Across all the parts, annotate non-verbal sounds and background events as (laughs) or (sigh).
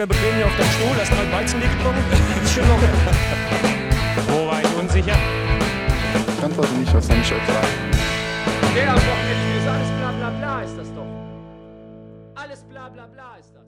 locker bequem hier auf deinem Stuhl, hast mal Weizen getrunken. (laughs) Ist schon locker. Wo war ich unsicher? Ich antworte nicht, ich euch sagen? Der am Wochenende ist alles bla bla bla ist das doch. Alles bla bla bla ist das.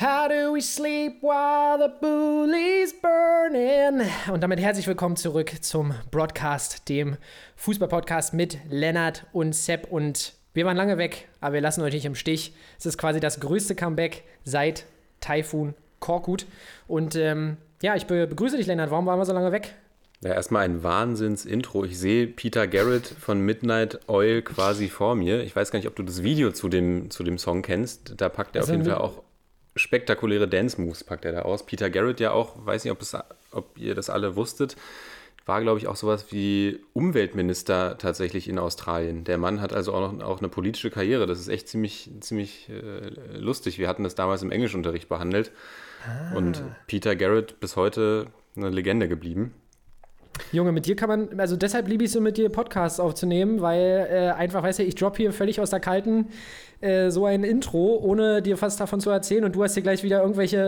How do we sleep while the bully's burning? Und damit herzlich willkommen zurück zum Broadcast, dem Fußballpodcast mit Lennart und Sepp. Und wir waren lange weg, aber wir lassen euch nicht im Stich. Es ist quasi das größte Comeback seit Taifun Korkut. Und ähm, ja, ich be begrüße dich, Lennart. Warum waren wir so lange weg? Ja, erstmal ein Wahnsinns-Intro. Ich sehe Peter Garrett von Midnight Oil quasi vor mir. Ich weiß gar nicht, ob du das Video zu dem, zu dem Song kennst. Da packt er Also auf jeden Fall auch spektakuläre Dance-Moves, packt er da aus. Peter Garrett ja auch, weiß nicht, ob, es, ob ihr das alle wusstet, war, glaube ich, auch sowas wie Umweltminister tatsächlich in Australien. Der Mann hat also auch noch auch eine politische Karriere. Das ist echt ziemlich, ziemlich äh, lustig. Wir hatten das damals im Englischunterricht behandelt. Und Peter Garrett bis heute eine Legende geblieben. Junge, mit dir kann man, also deshalb liebe ich so mit dir Podcasts aufzunehmen, weil äh, einfach, weißt du, ich drop hier völlig aus der Kalten äh, so ein Intro, ohne dir was davon zu erzählen und du hast hier gleich wieder irgendwelche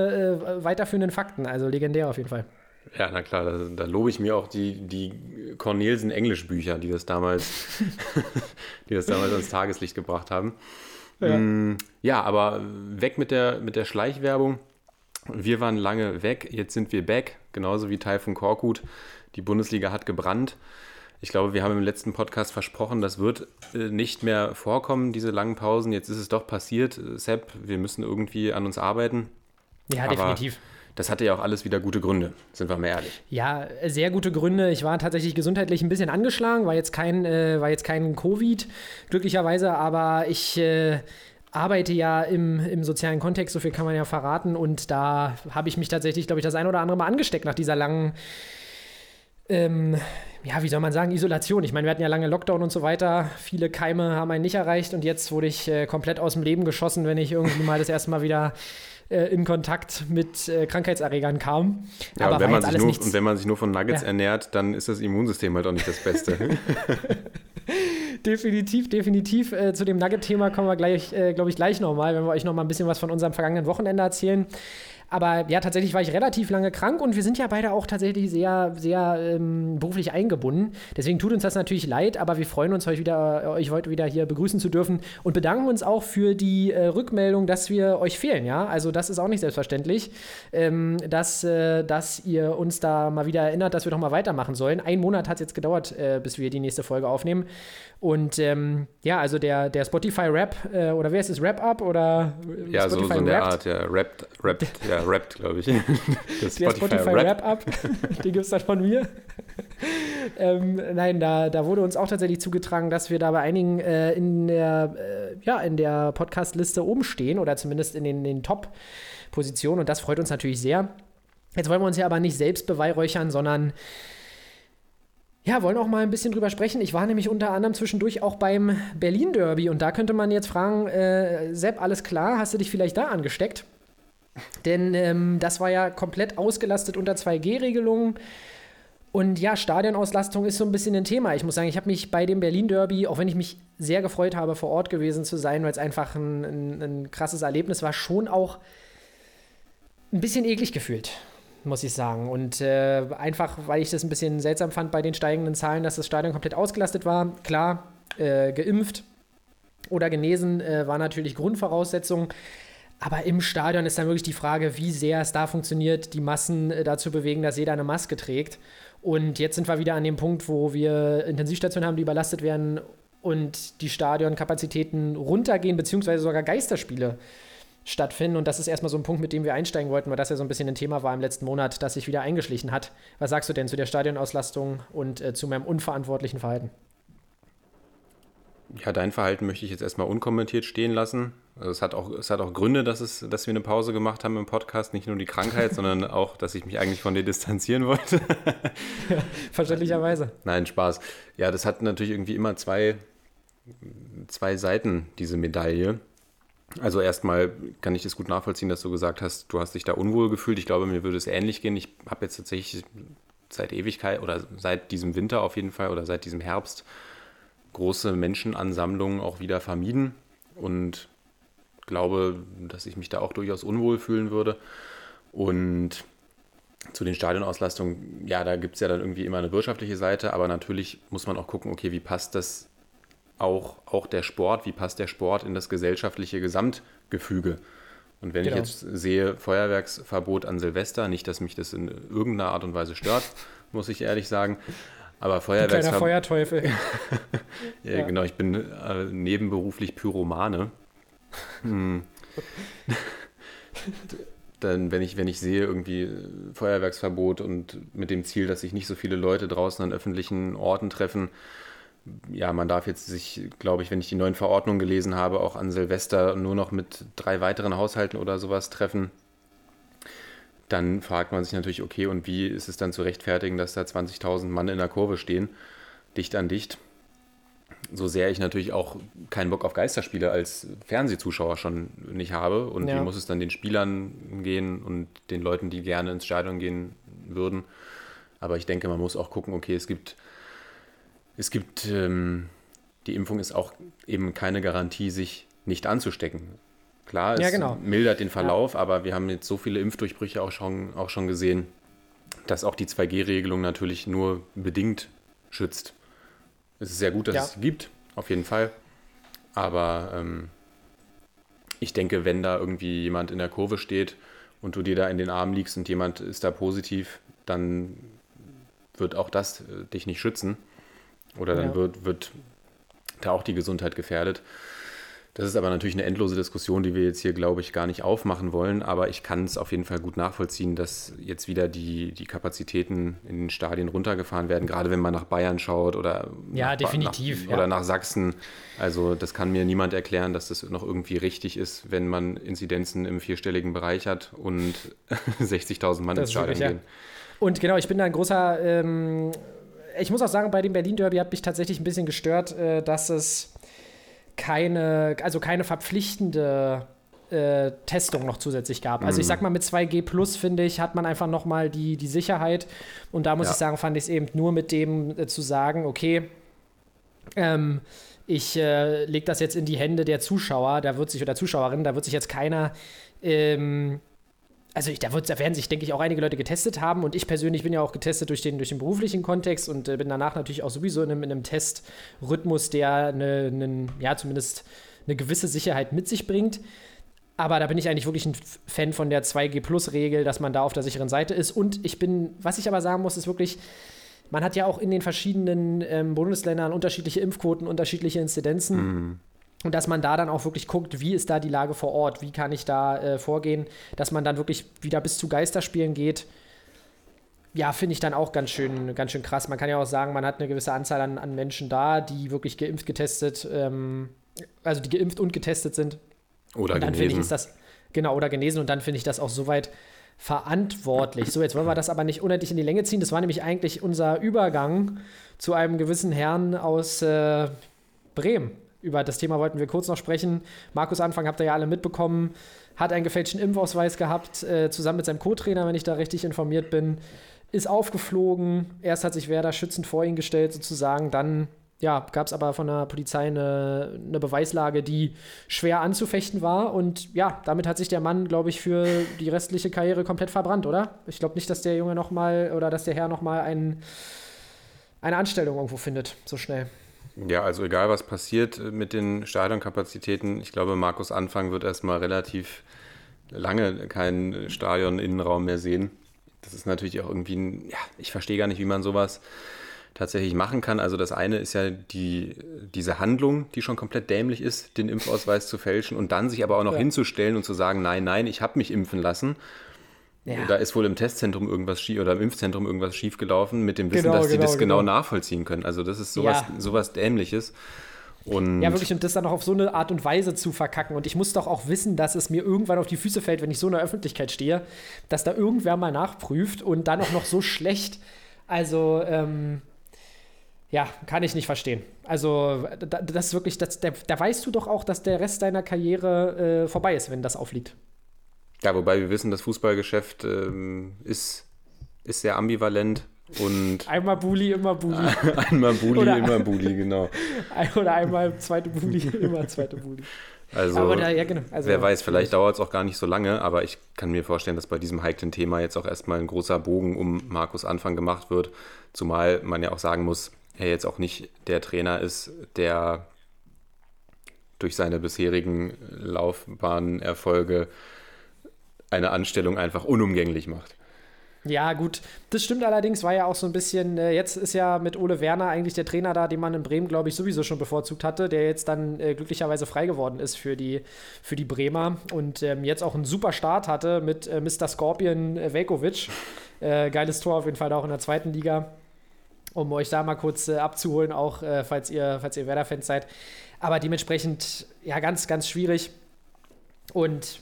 äh, weiterführenden Fakten. Also legendär auf jeden Fall. Ja, na klar, da, da lobe ich mir auch die, die Cornelsen-Englischbücher, die das damals, (laughs) die das damals ans Tageslicht gebracht haben. Ja, ja aber weg mit der, mit der Schleichwerbung. Wir waren lange weg, jetzt sind wir back, genauso wie Taifun Korkut. Die Bundesliga hat gebrannt. Ich glaube, wir haben im letzten Podcast versprochen, das wird äh, nicht mehr vorkommen, diese langen Pausen. Jetzt ist es doch passiert. Sepp, wir müssen irgendwie an uns arbeiten. Ja, Aber definitiv. Das hatte ja auch alles wieder gute Gründe, sind wir mal ehrlich. Ja, sehr gute Gründe. Ich war tatsächlich gesundheitlich ein bisschen angeschlagen, war jetzt kein, äh, war jetzt kein Covid, glücklicherweise, aber ich äh, arbeite ja im, im sozialen Kontext, so viel kann man ja verraten. Und da habe ich mich tatsächlich, glaube ich, das ein oder andere Mal angesteckt nach dieser langen, ähm, ja, wie soll man sagen, Isolation. Ich meine, wir hatten ja lange Lockdown und so weiter. Viele Keime haben einen nicht erreicht und jetzt wurde ich äh, komplett aus dem Leben geschossen, wenn ich irgendwie mal das erste Mal wieder äh, in Kontakt mit äh, Krankheitserregern kam. Ja, Aber und, wenn man sich nur, nichts. und wenn man sich nur von Nuggets Ja. ernährt, dann ist das Immunsystem halt auch nicht das Beste. (laughs) Definitiv, definitiv. Äh, zu dem Nugget-Thema kommen wir gleich, äh, glaube ich, gleich nochmal, wenn wir euch nochmal ein bisschen was von unserem vergangenen Wochenende erzählen. Aber ja, tatsächlich war ich relativ lange krank und wir sind ja beide auch tatsächlich sehr, sehr ähm, beruflich eingebunden. Deswegen tut uns das natürlich leid, aber wir freuen uns, euch, wieder, euch heute wieder hier begrüßen zu dürfen und bedanken uns auch für die äh, Rückmeldung, dass wir euch fehlen. Ja, also das ist auch nicht selbstverständlich, ähm, dass, äh, dass ihr uns da mal wieder erinnert, dass wir doch mal weitermachen sollen. Ein Monat hat es jetzt gedauert, äh, bis wir die nächste Folge aufnehmen. Und ähm, ja, also der, der Spotify-Rap, äh, oder wer ist es, Rap-Up oder äh, ja, so, so in der? Art, ja, rappt, rappt, ja, rappt, glaube ich. (laughs) Der Spotify-Rap. Spotify-Rap-Up, (laughs) den gibt es dann von mir. (laughs) ähm, nein, da, da wurde uns auch tatsächlich zugetragen, dass wir da bei einigen äh, in der, äh, ja, in der Podcast-Liste oben stehen oder zumindest in den, den Top-Positionen und das freut uns natürlich sehr. Jetzt wollen wir uns ja aber nicht selbst beweihräuchern, sondern ja, wollen auch mal ein bisschen drüber sprechen. Ich war nämlich unter anderem zwischendurch auch beim Berlin Derby und da könnte man jetzt fragen, äh, Sepp, alles klar, hast du dich vielleicht da angesteckt? Denn ähm, das war ja komplett ausgelastet unter 2G-Regelungen. Und ja, Stadionauslastung ist so ein bisschen ein Thema. Ich muss sagen, ich habe mich bei dem Berlin Derby, auch wenn ich mich sehr gefreut habe, vor Ort gewesen zu sein, weil es einfach ein, ein, ein krasses Erlebnis war, schon auch ein bisschen eklig gefühlt, muss ich sagen. Und äh, einfach, weil ich das ein bisschen seltsam fand bei den steigenden Zahlen, dass das Stadion komplett ausgelastet war. Klar, äh, geimpft oder genesen äh, war natürlich Grundvoraussetzung. Aber im Stadion ist dann wirklich die Frage, wie sehr es da funktioniert, die Massen äh, dazu bewegen, dass jeder eine Maske trägt. Und jetzt sind wir wieder an dem Punkt, wo wir Intensivstationen haben, die überlastet werden und die Stadionkapazitäten runtergehen, beziehungsweise sogar Geisterspiele stattfinden. Und das ist erstmal so ein Punkt, mit dem wir einsteigen wollten, weil das ja so ein bisschen ein Thema war im letzten Monat, das sich wieder eingeschlichen hat. Was sagst du denn zu der Stadionauslastung und äh, zu meinem unverantwortlichen Verhalten? Ja, dein Verhalten möchte ich jetzt erstmal unkommentiert stehen lassen. Also es, hat auch, es hat auch Gründe, dass, es, dass wir eine Pause gemacht haben im Podcast. Nicht nur die Krankheit, (laughs) sondern auch, dass ich mich eigentlich von dir distanzieren wollte. Verständlicherweise. Nein, Spaß. Ja, das hat natürlich irgendwie immer zwei, zwei Seiten, diese Medaille. Also erstmal kann ich das gut nachvollziehen, dass du gesagt hast, du hast dich da unwohl gefühlt. Ich glaube, mir würde es ähnlich gehen. Ich habe jetzt tatsächlich seit Ewigkeit oder seit diesem Winter auf jeden Fall oder seit diesem Herbst große Menschenansammlungen auch wieder vermieden und glaube, dass ich mich da auch durchaus unwohl fühlen würde. Und zu den Stadionauslastungen, ja, da gibt es ja dann irgendwie immer eine wirtschaftliche Seite, aber natürlich muss man auch gucken, okay, wie passt das auch, auch der Sport, wie passt der Sport in das gesellschaftliche Gesamtgefüge? Und wenn Genau. ich jetzt sehe, Feuerwerksverbot an Silvester, nicht, dass mich das in irgendeiner Art und Weise stört, (laughs) muss ich ehrlich sagen, aber Kleiner Feuerwerksverbot, Feuerteufel. (laughs) ja, Ja. genau, ich bin äh, nebenberuflich Pyromane. Hm. (laughs) Dann, wenn ich, wenn ich sehe, irgendwie Feuerwerksverbot und mit dem Ziel, dass sich nicht so viele Leute draußen an öffentlichen Orten treffen, ja, man darf jetzt sich, glaube ich, wenn ich die neuen Verordnungen gelesen habe, auch an Silvester nur noch mit drei weiteren Haushalten oder sowas treffen. Dann fragt man sich natürlich, okay, und wie ist es dann zu rechtfertigen, dass da 20.000 Mann in der Kurve stehen, dicht an dicht? So sehr ich natürlich auch keinen Bock auf Geisterspiele als Fernsehzuschauer schon nicht habe. Und Ja. wie muss es dann den Spielern gehen und den Leuten, die gerne ins Stadion gehen würden? Aber ich denke, man muss auch gucken, okay, es gibt, es gibt, ähm, die Impfung ist auch eben keine Garantie, sich nicht anzustecken. Klar, es Ja, genau. mildert den Verlauf, aber wir haben jetzt so viele Impfdurchbrüche auch schon, auch schon gesehen, dass auch die 2G-Regelung natürlich nur bedingt schützt. Es ist sehr gut, dass Ja. es gibt, auf jeden Fall. Aber ähm, ich denke, wenn da irgendwie jemand in der Kurve steht und du dir da in den Arm liegst und jemand ist da positiv, dann wird auch das äh, dich nicht schützen. Oder dann Ja. wird, wird da auch die Gesundheit gefährdet. Das ist aber natürlich eine endlose Diskussion, die wir jetzt hier, glaube ich, gar nicht aufmachen wollen. Aber ich kann es auf jeden Fall gut nachvollziehen, dass jetzt wieder die, die Kapazitäten in den Stadien runtergefahren werden, gerade wenn man nach Bayern schaut oder, Ja, nach, definitiv, nach, ja. oder nach Sachsen. Also das kann mir niemand erklären, dass das noch irgendwie richtig ist, wenn man Inzidenzen im vierstelligen Bereich hat und (laughs) 60.000 Mann Das ins Stadion wirklich, ja. gehen. Und genau, ich bin da ein großer. Ähm, ich muss auch sagen, bei dem Berlin-Derby hat mich tatsächlich ein bisschen gestört, äh, dass es keine, also keine verpflichtende äh, Testung noch zusätzlich gab. Also ich sag mal, mit 2G Plus, finde ich, hat man einfach noch mal die, die Sicherheit. Und da muss Ja. ich sagen, fand ich es eben nur mit dem äh, zu sagen, okay, ähm, ich äh, lege das jetzt in die Hände der Zuschauer, da wird sich, oder Zuschauerinnen, da wird sich jetzt keiner ähm, also ich, da, wird, da werden sich, denke ich, auch einige Leute getestet haben und ich persönlich bin ja auch getestet durch den, durch den beruflichen Kontext und äh, bin danach natürlich auch sowieso in einem, in einem Testrhythmus, der eine, einen, ja, zumindest eine gewisse Sicherheit mit sich bringt. Aber da bin ich eigentlich wirklich ein Fan von der 2G-Plus-Regel, dass man da auf der sicheren Seite ist. Und ich bin, was ich aber sagen muss, ist wirklich, man hat ja auch in den verschiedenen ähm, Bundesländern unterschiedliche Impfquoten, unterschiedliche Inzidenzen. Und dass man da dann auch wirklich guckt, wie ist da die Lage vor Ort, wie kann ich da äh, vorgehen, dass man dann wirklich wieder bis zu Geisterspielen geht. Ja, finde ich dann auch ganz schön, ganz schön krass. Man kann ja auch sagen, man hat eine gewisse Anzahl an, an Menschen da, die wirklich geimpft, getestet, ähm, also die geimpft und getestet sind. Oder und dann finde ich, genesen. ist das, genau, oder genesen, und dann finde ich das auch soweit verantwortlich. So, jetzt wollen wir das aber nicht unendlich in die Länge ziehen. Das war nämlich eigentlich unser Übergang zu einem gewissen Herrn aus äh, Bremen. Über das Thema wollten wir kurz noch sprechen. Markus Anfang habt ihr ja alle mitbekommen, hat einen gefälschten Impfausweis gehabt, äh, zusammen mit seinem Co-Trainer, wenn ich da richtig informiert bin, ist aufgeflogen. Erst hat sich Werder schützend vor ihn gestellt, sozusagen. Dann ja, gab es aber von der Polizei eine, eine Beweislage, die schwer anzufechten war. Und ja, damit hat sich der Mann, glaube ich, für die restliche Karriere komplett verbrannt, oder? Ich glaube nicht, dass der Junge noch mal oder dass der Herr noch mal ein, eine Anstellung irgendwo findet, so schnell. Ja, also egal was passiert äh, mit den Stadionkapazitäten, ich glaube, Markus Anfang wird erstmal relativ lange keinen Stadion-Innenraum mehr sehen. Das ist natürlich auch irgendwie ein, ja, ich verstehe gar nicht, wie man sowas tatsächlich machen kann. Also das eine ist ja die, diese Handlung, die schon komplett dämlich ist, den Impfausweis zu fälschen und dann sich aber auch noch Ja. hinzustellen und zu sagen, nein, nein, ich habe mich impfen lassen. Ja. Da ist wohl im Testzentrum irgendwas schief oder im Impfzentrum irgendwas schiefgelaufen, mit dem Wissen, Genau, dass die genau, das genau, genau. nachvollziehen können. Also das ist sowas, Ja. sowas Dämliches. Und Ja, wirklich, und das dann noch auf so eine Art und Weise zu verkacken. Und ich muss doch auch wissen, dass es mir irgendwann auf die Füße fällt, wenn ich so in der Öffentlichkeit stehe, dass da irgendwer mal nachprüft und dann auch noch so schlecht. Also, ähm, ja, kann ich nicht verstehen. Also, da, das ist wirklich, das, da, da weißt du doch auch, dass der Rest deiner Karriere äh, vorbei ist, wenn das aufliegt. Ja, wobei wir wissen, das Fußballgeschäft ähm, ist, ist sehr ambivalent Und (laughs) Einmal Bulli, immer Bulli. (laughs) einmal Bulli, Oder- immer Bulli, genau. (laughs) Oder einmal zweite Bulli, immer zweite Bulli. Also, Aber da, ja, genau. Also, wer weiß, vielleicht dauert es auch gar nicht so lange, aber ich kann mir vorstellen, dass bei diesem heiklen Thema jetzt auch erstmal ein großer Bogen um Markus Anfang gemacht wird. Zumal man ja auch sagen muss, er jetzt auch nicht der Trainer ist, der durch seine bisherigen Laufbahnerfolge eine Anstellung einfach unumgänglich macht. Ja, gut. Das stimmt allerdings, war ja auch so ein bisschen, äh, jetzt ist ja mit Ole Werner eigentlich der Trainer da, den man in Bremen, glaube ich, sowieso schon bevorzugt hatte, der jetzt dann äh, glücklicherweise frei geworden ist für die, für die Bremer und ähm, jetzt auch einen super Start hatte mit äh, Mr. Scorpion äh, Velkovic. Äh, geiles Tor auf jeden Fall auch in der zweiten Liga, um euch da mal kurz äh, abzuholen, auch falls ihr, falls ihr Werder-Fans seid. Aber dementsprechend, ja, ganz, ganz schwierig. Und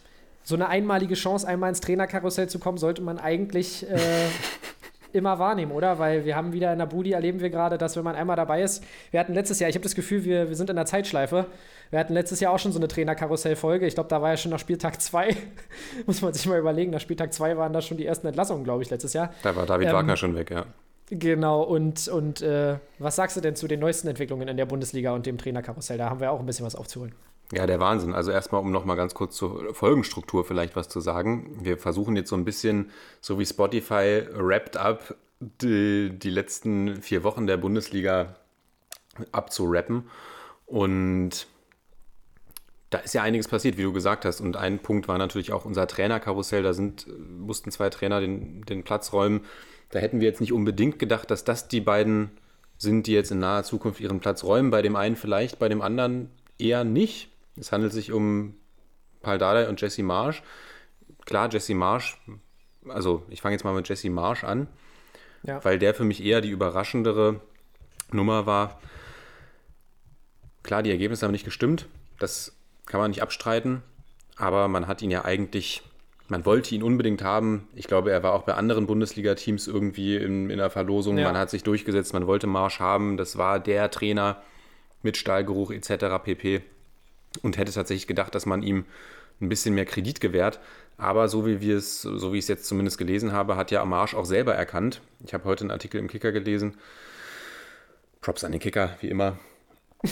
so eine einmalige Chance, einmal ins Trainerkarussell zu kommen, sollte man eigentlich äh, (laughs) immer wahrnehmen, oder? Weil wir haben wieder in der Budi, erleben wir gerade, dass wenn man einmal dabei ist, wir hatten letztes Jahr, ich habe das Gefühl, wir, wir sind in der Zeitschleife. Wir hatten letztes Jahr auch schon so eine Trainerkarussell-Folge. Ich glaube, da war ja schon nach Spieltag (laughs) 2. Muss man sich mal überlegen. Nach Spieltag 2 waren da schon die ersten Entlassungen, glaube ich, letztes Jahr. Da war David Ähm, Wagner schon weg, ja. Genau, und, und äh, was sagst du denn zu den neuesten Entwicklungen in der Bundesliga und dem Trainerkarussell? Da haben wir auch ein bisschen was aufzuholen. Ja, der Wahnsinn. Also erstmal, um nochmal ganz kurz zur Folgenstruktur vielleicht was zu sagen. Wir versuchen jetzt so ein bisschen, so wie Spotify wrapped up, die, die letzten vier Wochen der Bundesliga abzurappen. Und da ist ja einiges passiert, wie du gesagt hast. Und ein Punkt war natürlich auch unser Trainerkarussell. Da sind, mussten zwei Trainer den, den Platz räumen. Da hätten wir jetzt nicht unbedingt gedacht, dass das die beiden sind, die jetzt in naher Zukunft ihren Platz räumen. Bei dem einen vielleicht, bei dem anderen eher nicht. Es handelt sich um Paul Dardai und Jesse Marsch. Klar, Jesse Marsch, also ich fange jetzt mal mit Jesse Marsch an, Ja. weil der für mich eher die überraschendere Nummer war. Klar, die Ergebnisse haben nicht gestimmt, das kann man nicht abstreiten, aber man hat ihn ja eigentlich, man wollte ihn unbedingt haben. Ich glaube, er war auch bei anderen Bundesliga-Teams irgendwie in, in der Verlosung. Ja. Man hat sich durchgesetzt, man wollte Marsch haben. Das war der Trainer mit Stahlgeruch etc. pp. Und hätte tatsächlich gedacht, dass man ihm ein bisschen mehr Kredit gewährt. Aber so wie wir es, so wie ich es jetzt zumindest gelesen habe, hat ja Marsch auch selber erkannt. Ich habe heute einen Artikel im Kicker gelesen. Props an den Kicker, wie immer. (laughs)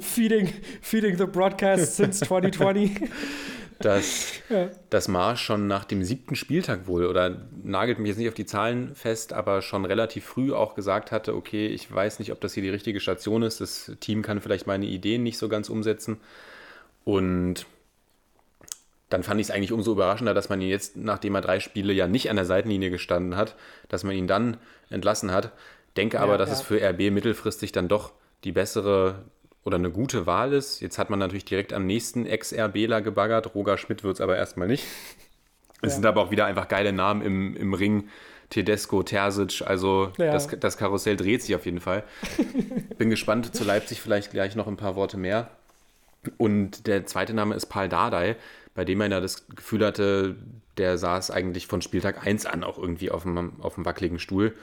Feeding, feeding the broadcast since 2020. (laughs) dass, (laughs) dass Marsch schon nach dem siebten Spieltag wohl, oder nagelt mich jetzt nicht auf die Zahlen fest, aber schon relativ früh auch gesagt hatte, okay, ich weiß nicht, ob das hier die richtige Station ist, das Team kann vielleicht meine Ideen nicht so ganz umsetzen. Und dann fand ich es eigentlich umso überraschender, dass man ihn jetzt, nachdem er drei Spiele ja nicht an der Seitenlinie gestanden hat, dass man ihn dann entlassen hat. Denke aber, Ja, dass ja. es für RB mittelfristig dann doch die bessere oder eine gute Wahl ist. Jetzt hat man natürlich direkt am nächsten Ex-RBler gebaggert. Roger Schmidt wird es aber erstmal nicht. Es Ja. sind aber auch wieder einfach geile Namen im, im Ring. Tedesco, Terzic, also Ja. das, das Karussell dreht sich auf jeden Fall. (laughs) Bin gespannt, zu Leipzig vielleicht gleich noch ein paar Worte mehr. Und der zweite Name ist Paul Dardai, bei dem man ja das Gefühl hatte, der saß eigentlich von Spieltag 1 an auch irgendwie auf dem, auf dem wackeligen Stuhl.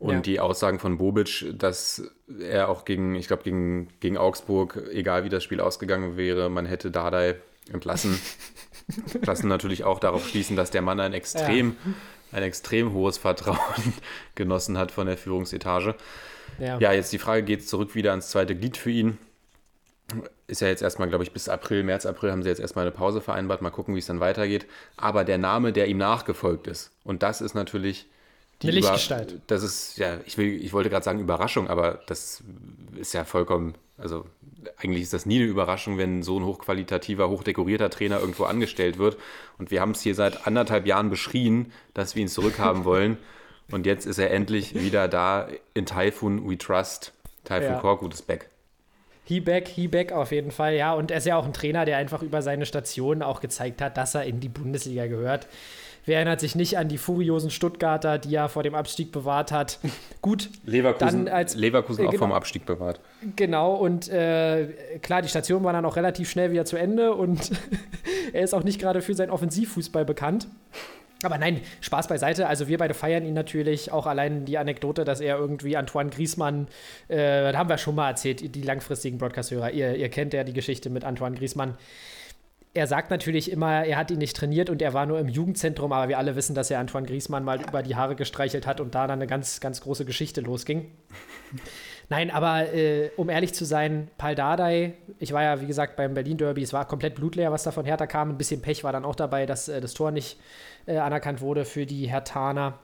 Und Ja. die Aussagen von Bobic, dass er auch gegen, ich glaube, gegen, gegen Augsburg, egal wie das Spiel ausgegangen wäre, man hätte Dardai entlassen, (laughs) lassen natürlich auch darauf schließen, dass der Mann ein extrem, ein extrem hohes Vertrauen (laughs) genossen hat von der Führungsetage. Ja. Ja, jetzt die Frage, geht es zurück wieder ans zweite Glied für ihn? Ist ja jetzt erstmal, glaube ich, bis April, März, April haben sie jetzt erstmal eine Pause vereinbart. Mal gucken, wie es dann weitergeht. Aber der Name, der ihm nachgefolgt ist, und das ist natürlich die Eine Über- Lichtgestalt. Das ist, ja, ich, will, ich wollte gerade sagen Überraschung, aber das ist ja vollkommen, also eigentlich ist das nie eine Überraschung, wenn so ein hochqualitativer, hochdekorierter Trainer irgendwo angestellt wird. Und wir haben es hier seit anderthalb Jahren beschrien, dass wir ihn zurückhaben wollen. (laughs) Und jetzt ist er endlich wieder da in Typhoon We Trust. Typhoon Ja. Korkut ist back. He back, he back auf jeden Fall, ja. Und er ist ja auch ein Trainer, der einfach über seine Station auch gezeigt hat, dass er in die Bundesliga gehört. Wer erinnert sich nicht an die furiosen Stuttgarter, die er vor dem Abstieg bewahrt hat? (laughs) Gut, Leverkusen, Dann als- Leverkusen äh, auch genau. vom Abstieg bewahrt. genau. Und äh, klar, die Station war dann auch relativ schnell wieder zu Ende und (laughs) er ist auch nicht gerade für seinen Offensivfußball bekannt. Aber nein, Spaß beiseite. Also wir beide feiern ihn natürlich. Auch allein die Anekdote, dass er irgendwie Antoine Griezmann, äh, da haben wir schon mal erzählt, die langfristigen Broadcast-Hörer. Ihr, ihr kennt ja die Geschichte mit Antoine Griezmann. Er sagt natürlich immer, er hat ihn nicht trainiert und er war nur im Jugendzentrum, aber wir alle wissen, dass er Antoine Griezmann mal über die Haare gestreichelt hat und da dann eine ganz, ganz große Geschichte losging. (laughs) Nein, aber äh, um ehrlich zu sein, Paul Dardai, ich war ja, wie gesagt, beim Berlin-Derby, es war komplett blutleer, was da von Hertha kam. Ein bisschen Pech war dann auch dabei, dass äh, das Tor nicht äh, anerkannt wurde für die Hertaner.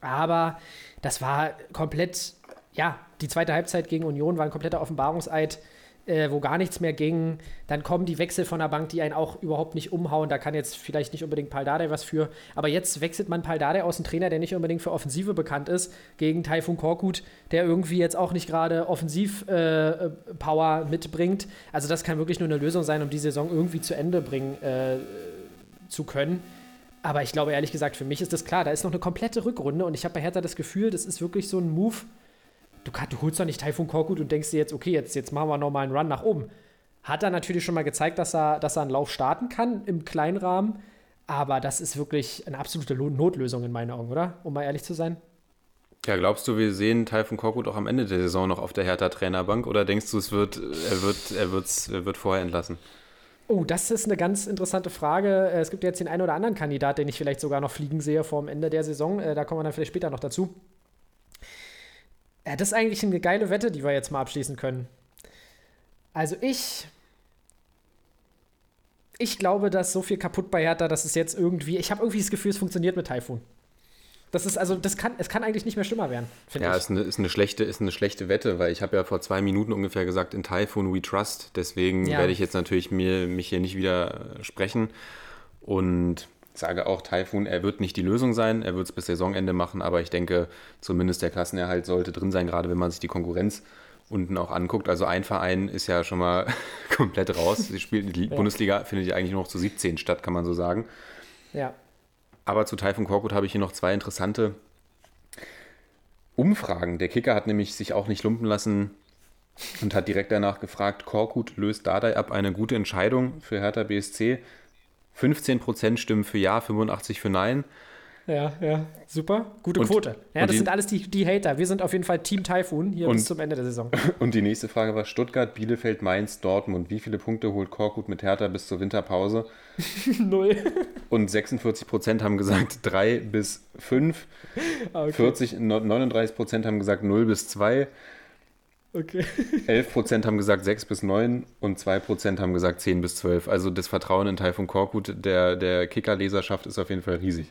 Aber das war komplett, ja, die zweite Halbzeit gegen Union war ein kompletter Offenbarungseid äh, wo gar nichts mehr ging. Dann kommen die Wechsel von der Bank, die einen auch überhaupt nicht umhauen. Da kann jetzt vielleicht nicht unbedingt Paldade was für. Aber jetzt wechselt man Paldade aus einem Trainer, der nicht unbedingt für Offensive bekannt ist, gegen Taifun Korkut, der irgendwie jetzt auch nicht gerade Offensiv-Power äh, mitbringt. Also das kann wirklich nur eine Lösung sein, um die Saison irgendwie zu Ende bringen äh, zu können. Aber ich glaube, ehrlich gesagt, für mich ist das klar. Da ist noch eine komplette Rückrunde und ich habe bei Hertha das Gefühl, das ist wirklich so ein Move, du, du holst doch nicht Taifun Korkut und denkst dir jetzt, okay, jetzt, jetzt machen wir nochmal einen Run nach oben. Hat er natürlich schon mal gezeigt, dass er, dass er einen Lauf starten kann im kleinen Rahmen. Aber das ist wirklich eine absolute Notlösung in meinen Augen, oder? Um mal ehrlich zu sein. Ja, glaubst du, wir sehen Taifun Korkut auch am Ende der Saison noch auf der Hertha-Trainerbank oder denkst du, es wird, er, wird, er, wird's, er wird vorher entlassen? Oh, das ist eine ganz interessante Frage. Es gibt jetzt den einen oder anderen Kandidat, den ich vielleicht sogar noch fliegen sehe vor dem Ende der Saison. Äh, da kommen wir dann vielleicht später noch dazu. Ja, das ist eigentlich eine geile Wette, die wir jetzt mal abschließen können. Also ich. Ich glaube, dass so viel kaputt bei Hertha, dass es jetzt irgendwie. Ich habe irgendwie das Gefühl, es funktioniert mit Typhoon. Das ist also, das kann, es kann eigentlich nicht mehr schlimmer werden. Ja, ich. Ist, eine, ist, eine schlechte, ist eine schlechte Wette, weil ich habe ja vor zwei Minuten ungefähr gesagt, in Typhoon we trust. Deswegen ja. werde ich jetzt natürlich mir, mich hier nicht widersprechen. Und sage auch, Taifun, er wird nicht die Lösung sein, er wird es bis Saisonende machen, aber ich denke, zumindest der Klassenerhalt sollte drin sein, gerade wenn man sich die Konkurrenz unten auch anguckt. Also ein Verein ist ja schon mal (laughs) komplett raus. Sie spielt, die ja. Bundesliga findet ja eigentlich nur noch zu 17 statt, kann man so sagen. Ja. Aber zu Taifun Korkut habe ich hier noch zwei interessante Umfragen. Der Kicker hat nämlich sich auch nicht lumpen lassen und hat direkt danach gefragt, Korkut löst Dardai ab eine gute Entscheidung für Hertha BSC. 15% stimmen für Ja, 85% für Nein. Ja, ja, super. Gute und, Quote. Ja, das die, sind alles die, die Hater. Wir sind auf jeden Fall Team Typhoon hier und, bis zum Ende der Saison. (laughs) Und die nächste Frage war Stuttgart, Bielefeld, Mainz, Dortmund. Wie viele Punkte holt Korkut mit Hertha bis zur Winterpause? (laughs) Null. Und 46% haben gesagt 3 bis 5. Ah, okay. 40, 39 haben gesagt 0 bis 2. Okay. (laughs) 11% haben gesagt 6 bis 9 und 2% haben gesagt 10 bis 12. Also das Vertrauen in Taifun Korkut der, der Kicker-Leserschaft ist auf jeden Fall riesig.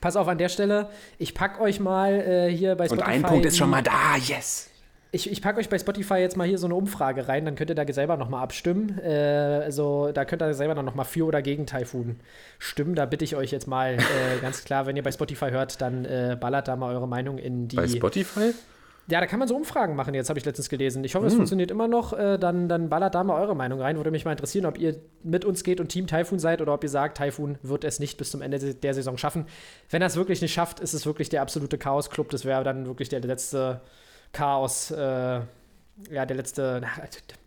Pass auf an der Stelle, ich packe euch mal äh, hier bei Spotify. Und ein Punkt ist schon mal da, yes! Ich, ich packe euch bei Spotify jetzt mal hier so eine Umfrage rein, dann könnt ihr da selber nochmal abstimmen. Äh, also da könnt ihr selber dann nochmal für oder gegen Taifun stimmen. Da bitte ich euch jetzt mal äh, (laughs) ganz klar, wenn ihr bei Spotify hört, dann äh, ballert da mal eure Meinung in die. Bei Spotify? Ja, da kann man so Umfragen machen, jetzt habe ich letztens gelesen. Ich hoffe, es hm. funktioniert immer noch. Äh, dann, dann ballert da mal eure Meinung rein. Würde mich mal interessieren, ob ihr mit uns geht und Team Typhoon seid oder ob ihr sagt, Typhoon wird es nicht bis zum Ende der Saison schaffen. Wenn er es wirklich nicht schafft, ist es wirklich der absolute Chaos-Club. Das wäre dann wirklich der letzte Chaos, äh, ja, der letzte,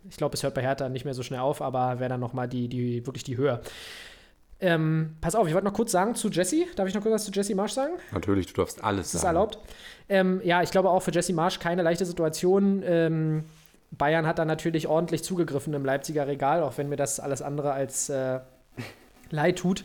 ich glaube, es hört bei Hertha nicht mehr so schnell auf, aber wäre dann nochmal die, die, wirklich die Höhe. Ähm, pass auf, ich wollte noch kurz sagen zu Jesse. Darf ich noch kurz was zu Jesse Marsch sagen? Natürlich, du darfst alles sagen. Ist das erlaubt? Ähm, ja, ich glaube auch für Jesse Marsch keine leichte Situation. Ähm, Bayern hat da natürlich ordentlich zugegriffen im Leipziger Regal, auch wenn mir das alles andere als äh, leid tut.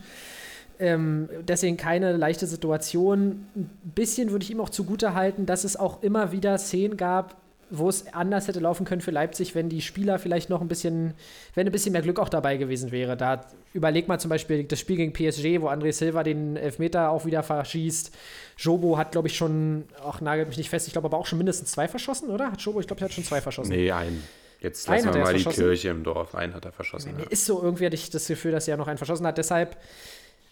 Ähm, deswegen keine leichte Situation. Ein bisschen würde ich ihm auch zugute halten, dass es auch immer wieder Szenen gab, wo es anders hätte laufen können für Leipzig, wenn die Spieler vielleicht noch ein bisschen, wenn ein bisschen mehr Glück auch dabei gewesen wäre. Da überleg mal zum Beispiel das Spiel gegen PSG, wo André Silva den Elfmeter auch wieder verschießt. Jobo hat, glaube ich, schon, ach, nagelt mich nicht fest, ich glaube aber auch schon mindestens zwei verschossen, oder? Hat Jobo, ich glaube, er hat schon zwei verschossen. Nee, einen. Jetzt lassen wir mal die Kirche im Dorf. Einen hat er verschossen. Ja. Ist so, irgendwie hatte ich das Gefühl, dass er noch einen verschossen hat. Deshalb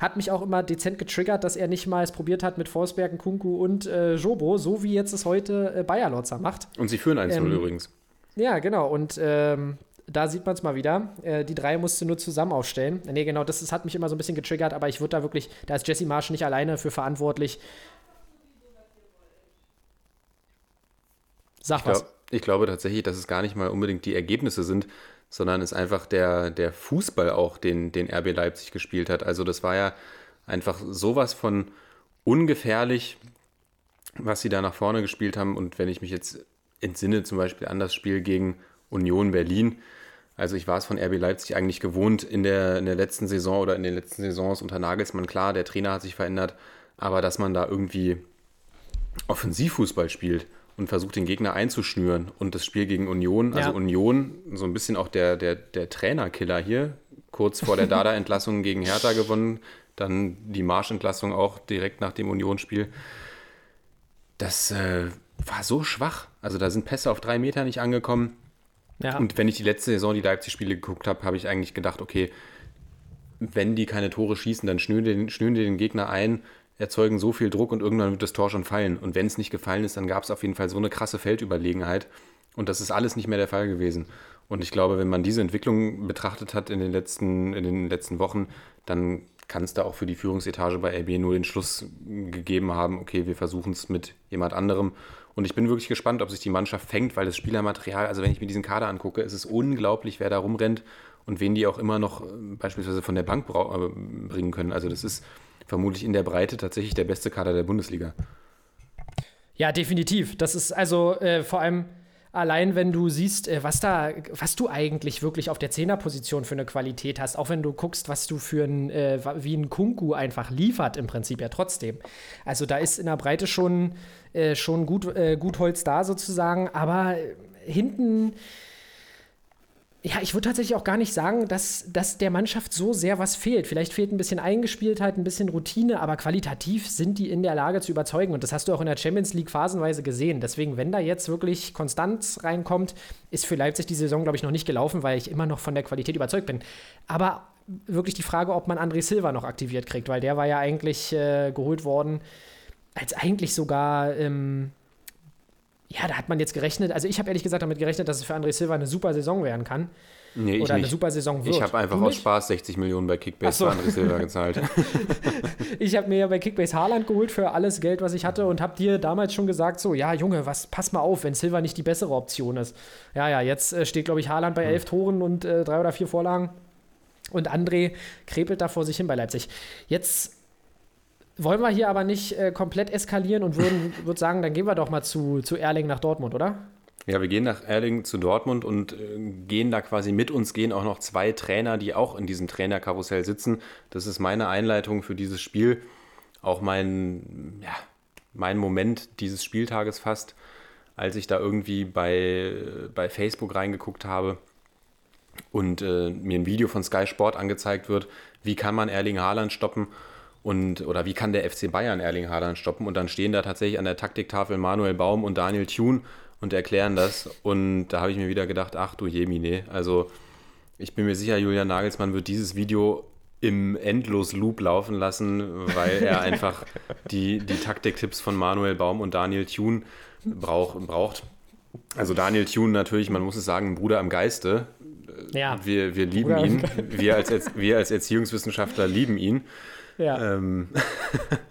hat mich auch immer dezent getriggert, dass er nicht mal es probiert hat mit Forsberg, Kunku und äh, Jobo, so wie jetzt es heute äh, Bayer Lotzer macht. Und sie führen 1-0 ähm, übrigens. Ja, genau. Und ähm, da sieht man es mal wieder. Äh, die drei musste nur zusammen aufstellen. Nee, genau, das, das, hat mich immer so ein bisschen getriggert, aber ich würde da wirklich, da ist Jesse Marsch nicht alleine für verantwortlich. Sag ich was. Glaub, ich glaube tatsächlich, dass es gar nicht mal unbedingt die Ergebnisse sind, sondern es einfach der, der Fußball auch, den, den RB Leipzig gespielt hat. Also das war ja einfach sowas von ungefährlich, was sie da nach vorne gespielt haben. Und wenn ich mich jetzt entsinne, zum Beispiel an das Spiel gegen Union Berlin, Also ich war es von RB Leipzig eigentlich gewohnt in der, in der letzten Saison oder in den letzten Saisons unter Nagelsmann. Klar, der Trainer hat sich verändert, aber dass man da irgendwie Offensivfußball spielt und versucht, den Gegner einzuschnüren und das Spiel gegen Union, also Ja. Union, so ein bisschen auch der, der, der Trainerkiller hier, kurz vor der Dada-Entlassung gegen Hertha gewonnen, dann die Marschentlassung auch direkt nach dem Unionsspiel. Das äh, war so schwach. Also da sind Pässe auf drei Meter nicht angekommen. Ja. Und wenn ich die letzte Saison die Leipzig-Spiele geguckt habe, habe ich eigentlich gedacht, okay, wenn die keine Tore schießen, dann schnüren die, schnüren die den Gegner ein, erzeugen so viel Druck und irgendwann wird das Tor schon fallen. Und wenn es nicht gefallen ist, dann gab es auf jeden Fall so eine krasse Feldüberlegenheit. Und das ist alles nicht mehr der Fall gewesen. Und ich glaube, wenn man diese Entwicklung betrachtet hat in den letzten, in den letzten Wochen, dann kann es da auch für die Führungsetage bei RB nur den Schluss gegeben haben, okay, wir versuchen es mit jemand anderem. Und ich bin wirklich gespannt, ob sich die Mannschaft fängt, weil das Spielermaterial, also wenn ich mir diesen Kader angucke, es ist unglaublich, wer da rumrennt und wen die auch immer noch äh, beispielsweise von der Bank äh, bringen können. Also das ist vermutlich in der Breite tatsächlich der beste Kader der Bundesliga. Ja, definitiv. Das ist also äh, vor allem allein, wenn du siehst, äh, was da, was du eigentlich wirklich auf der Zehnerposition für eine Qualität hast, auch wenn du guckst, was du für ein, äh, wie ein Kunku einfach liefert, im Prinzip ja trotzdem. Also da ist in der Breite schon, äh, schon gut, äh, gut Holz da sozusagen, aber hinten. Ja, ich würde tatsächlich auch gar nicht sagen, dass, dass der Mannschaft so sehr was fehlt. Vielleicht fehlt ein bisschen Eingespieltheit, ein bisschen Routine, aber qualitativ sind die in der Lage zu überzeugen. Und das hast du auch in der Champions League phasenweise gesehen. Deswegen, wenn da jetzt wirklich Konstanz reinkommt, ist für Leipzig die Saison, glaube ich, noch nicht gelaufen, weil ich immer noch von der Qualität überzeugt bin. Aber wirklich die Frage, ob man André Silva noch aktiviert kriegt, weil der war ja eigentlich äh, geholt worden, als eigentlich sogar. Ähm, ja, da hat man jetzt gerechnet. Also ich habe ehrlich gesagt damit gerechnet, dass es für André Silva eine super Saison werden kann. Nee, ich oder eine nicht. super Saison wird. Ich habe einfach Du aus nicht? Spaß 60 Millionen bei Kickbase so. für André Silva gezahlt. (laughs) Ich habe mir ja bei Kickbase Haaland geholt für alles Geld, was ich hatte und habe dir damals schon gesagt, so, ja, Junge, was, pass mal auf, wenn Silva nicht die bessere Option ist. Ja, ja, jetzt äh, steht, glaube ich, Haaland bei elf Toren und äh, drei oder vier Vorlagen und André krepelt da vor sich hin bei Leipzig. Jetzt wollen wir hier aber nicht äh, komplett eskalieren und würden (laughs) würd sagen, dann gehen wir doch mal zu, zu Erling nach Dortmund, oder? Ja, wir gehen nach Erling zu Dortmund und äh, gehen da quasi mit uns, gehen auch noch zwei Trainer, die auch in diesem Trainerkarussell sitzen. Das ist meine Einleitung für dieses Spiel. Auch mein, ja, mein Moment dieses Spieltages fast, als ich da irgendwie bei, bei Facebook reingeguckt habe und äh, mir ein Video von Sky Sport angezeigt wird, wie kann man Erling Haaland stoppen und oder wie kann der FC Bayern Erling Haaland stoppen und dann stehen da tatsächlich an der Taktiktafel Manuel Baum und Daniel Thune und erklären das und da habe ich mir wieder gedacht, ach du Jemine, also ich bin mir sicher, Julian Nagelsmann wird dieses Video im Endlos-Loop laufen lassen, weil er (laughs) einfach die, die Taktiktipps von Manuel Baum und Daniel Thune brauch, braucht. Also Daniel Thune natürlich, man muss es sagen, ein Bruder im Geiste. Ja. Wir, wir lieben Bruder ihn. Wir als, wir als Erziehungswissenschaftler lieben ihn. Ja. Ähm,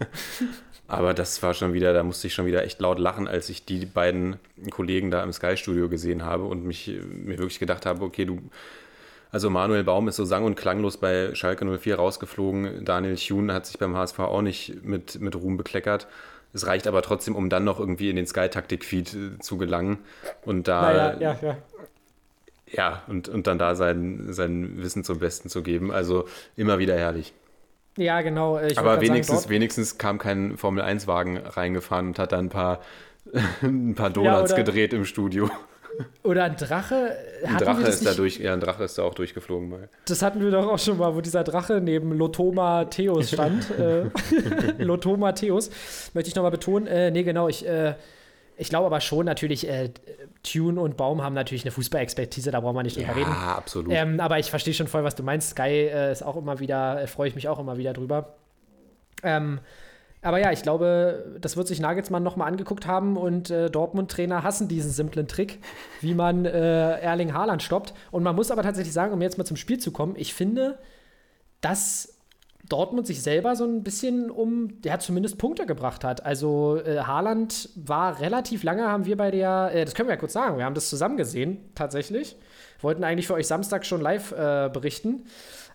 (laughs) aber das war schon wieder, da musste ich schon wieder echt laut lachen, als ich die beiden Kollegen da im Sky-Studio gesehen habe und mich mir wirklich gedacht habe, okay, du, also Manuel Baum ist so sang- und klanglos bei Schalke 04 rausgeflogen. Daniel Thune hat sich beim HSV auch nicht mit, mit Ruhm bekleckert. Es reicht aber trotzdem, um dann noch irgendwie in den Sky-Taktik-Feed äh, zu gelangen und da naja, ja, ja. ja, und, und dann da sein, sein Wissen zum Besten zu geben. Also immer wieder herrlich. Ja, genau. äh, Ich Aber grad sagen, wenigstens, wenigstens kam kein Formel-1-Wagen reingefahren und hat dann ein paar, (laughs) ein paar Donuts oder- gedreht im Studio. Oder ein Drache. Ein Drache ist da durch, ja, ein Drache ist da auch durchgeflogen mal. Das hatten wir doch auch schon mal, wo dieser Drache neben Lotoma Theos (laughs) stand. äh, (laughs) Lotoma Theos. Möchte ich nochmal betonen. Äh, nee, genau, ich, äh, ich glaube aber schon natürlich, äh, Tune und Baum haben natürlich eine Fußballexpertise, da brauchen wir nicht drüber reden. absolut. Ähm, aber ich verstehe schon voll, was du meinst. Sky äh, ist auch immer wieder, äh, freue ich mich auch immer wieder drüber. Ähm, aber ja, ich glaube, das wird sich Nagelsmann nochmal angeguckt haben und äh, Dortmund-Trainer hassen diesen simplen Trick, wie man äh, Erling Haaland stoppt. Und man muss aber tatsächlich sagen, um jetzt mal zum Spiel zu kommen, ich finde, dass Dortmund sich selber so ein bisschen um, der hat zumindest Punkte gebracht hat. Also äh, Haaland war relativ lange, haben wir bei der, äh, das können wir ja kurz sagen, wir haben das zusammen gesehen, tatsächlich. Wollten eigentlich für euch Samstag schon live äh, berichten,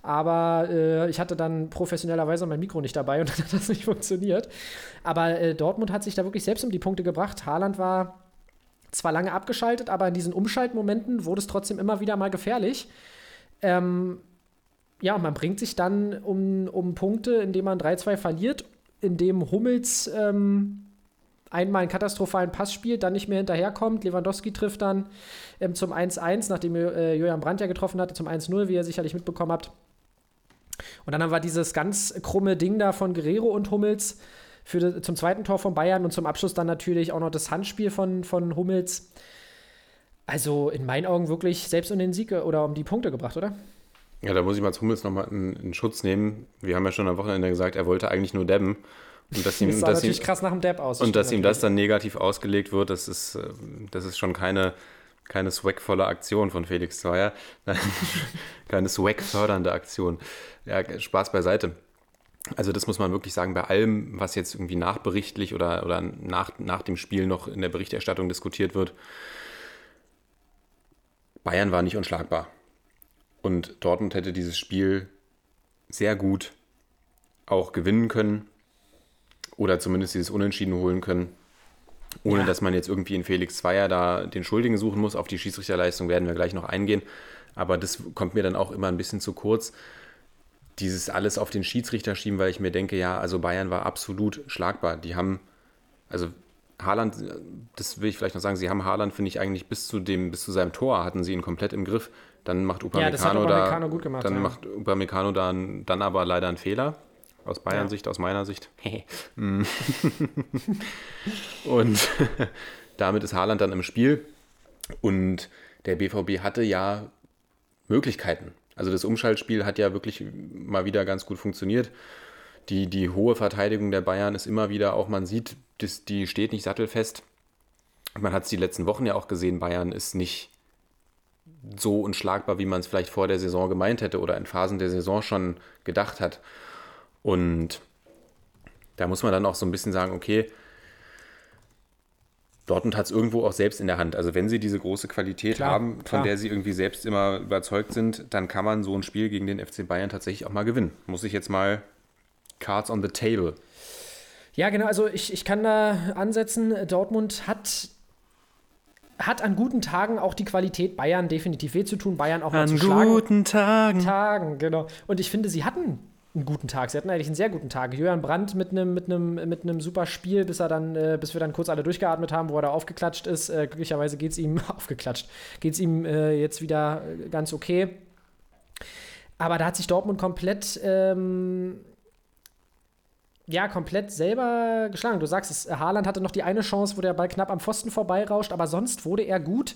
aber äh, ich hatte dann professionellerweise mein Mikro nicht dabei und (laughs) dann hat das nicht funktioniert. Aber äh, Dortmund hat sich da wirklich selbst um die Punkte gebracht. Haaland war zwar lange abgeschaltet, aber in diesen Umschaltmomenten wurde es trotzdem immer wieder mal gefährlich. Ähm, ja, man bringt sich dann um, um Punkte, indem man 3-2 verliert, indem Hummels ähm, einmal einen katastrophalen Pass spielt, dann nicht mehr hinterherkommt. Lewandowski trifft dann ähm, zum 1-1, nachdem äh, Julian Brandt ja getroffen hatte, zum 1-0, wie ihr sicherlich mitbekommen habt. Und dann haben wir dieses ganz krumme Ding da von Guerrero und Hummels für de, zum zweiten Tor von Bayern und zum Abschluss dann natürlich auch noch das Handspiel von, von Hummels. Also in meinen Augen wirklich selbst um den Sieg oder um die Punkte gebracht, oder? Ja, da muss ich Mats Hummels nochmal in, in Schutz nehmen. Wir haben ja schon am Wochenende gesagt, er wollte eigentlich nur dabben. Und dass ihm, (laughs) das sah dass natürlich ihm, krass nach dem Depp aus. Und dass ihm das natürlich. dann negativ ausgelegt wird, das ist, äh, das ist schon keine, keine swagvolle Aktion von Felix Zweier. (laughs) keine swag-fördernde Aktion. Ja, Spaß beiseite. Also das muss man wirklich sagen, bei allem, was jetzt irgendwie nachberichtlich oder, oder nach, nach dem Spiel noch in der Berichterstattung diskutiert wird, Bayern war nicht unschlagbar. Und Dortmund hätte dieses Spiel sehr gut auch gewinnen können oder zumindest dieses Unentschieden holen können, ohne Ja. dass man jetzt irgendwie in Felix Zweier da den Schuldigen suchen muss. Auf die Schiedsrichterleistung werden wir gleich noch eingehen. Aber das kommt mir dann auch immer ein bisschen zu kurz. Dieses alles auf den Schiedsrichter schieben, weil ich mir denke, ja, also Bayern war absolut schlagbar. Die haben, also Haaland, das will ich vielleicht noch sagen, sie haben Haaland, finde ich, eigentlich bis zu dem, bis zu seinem Tor hatten sie ihn komplett im Griff. Dann macht Ja, das hat Upamecano da, Upamecano gut gemacht, dann ja. macht Upamecano dann, dann aber leider einen Fehler. Aus Bayern Sicht, aus meiner Sicht. (laughs) Mm. (laughs) Und (laughs) damit ist Haaland dann im Spiel. Und der BVB hatte ja Möglichkeiten. Also das Umschaltspiel hat ja wirklich mal wieder ganz gut funktioniert. Die, die hohe Verteidigung der Bayern ist immer wieder auch, man sieht, das, die steht nicht sattelfest. Man hat es die letzten Wochen ja auch gesehen, Bayern ist nicht so unschlagbar, wie man es vielleicht vor der Saison gemeint hätte oder in Phasen der Saison schon gedacht hat. Und da muss man dann auch so ein bisschen sagen, okay, Dortmund hat es irgendwo auch selbst in der Hand. Also wenn sie diese große Qualität Klar, haben, von klar. der sie irgendwie selbst immer überzeugt sind, dann kann man so ein Spiel gegen den FC Bayern tatsächlich auch mal gewinnen. Muss ich jetzt mal Cards on the table. Ja, genau, also ich, ich kann da ansetzen, Dortmund hat, hat an guten Tagen auch die Qualität, Bayern definitiv weh zu tun, Bayern auch mal zu schlagen. Tagen. Tagen, genau. Und ich finde, sie hatten einen guten Tag. Sie hatten eigentlich einen sehr guten Tag. Julian Brandt mit einem mit einem mit einem super Spiel, bis er dann, äh, bis wir dann kurz alle durchgeatmet haben, wo er da aufgeklatscht ist. Äh, glücklicherweise geht es ihm (laughs) aufgeklatscht, geht es ihm äh, jetzt wieder äh, ganz okay. Aber da hat sich Dortmund komplett ähm, ja, komplett selber geschlagen. Du sagst es, Haaland hatte noch die eine Chance, wo der Ball knapp am Pfosten vorbeirauscht, aber sonst wurde er gut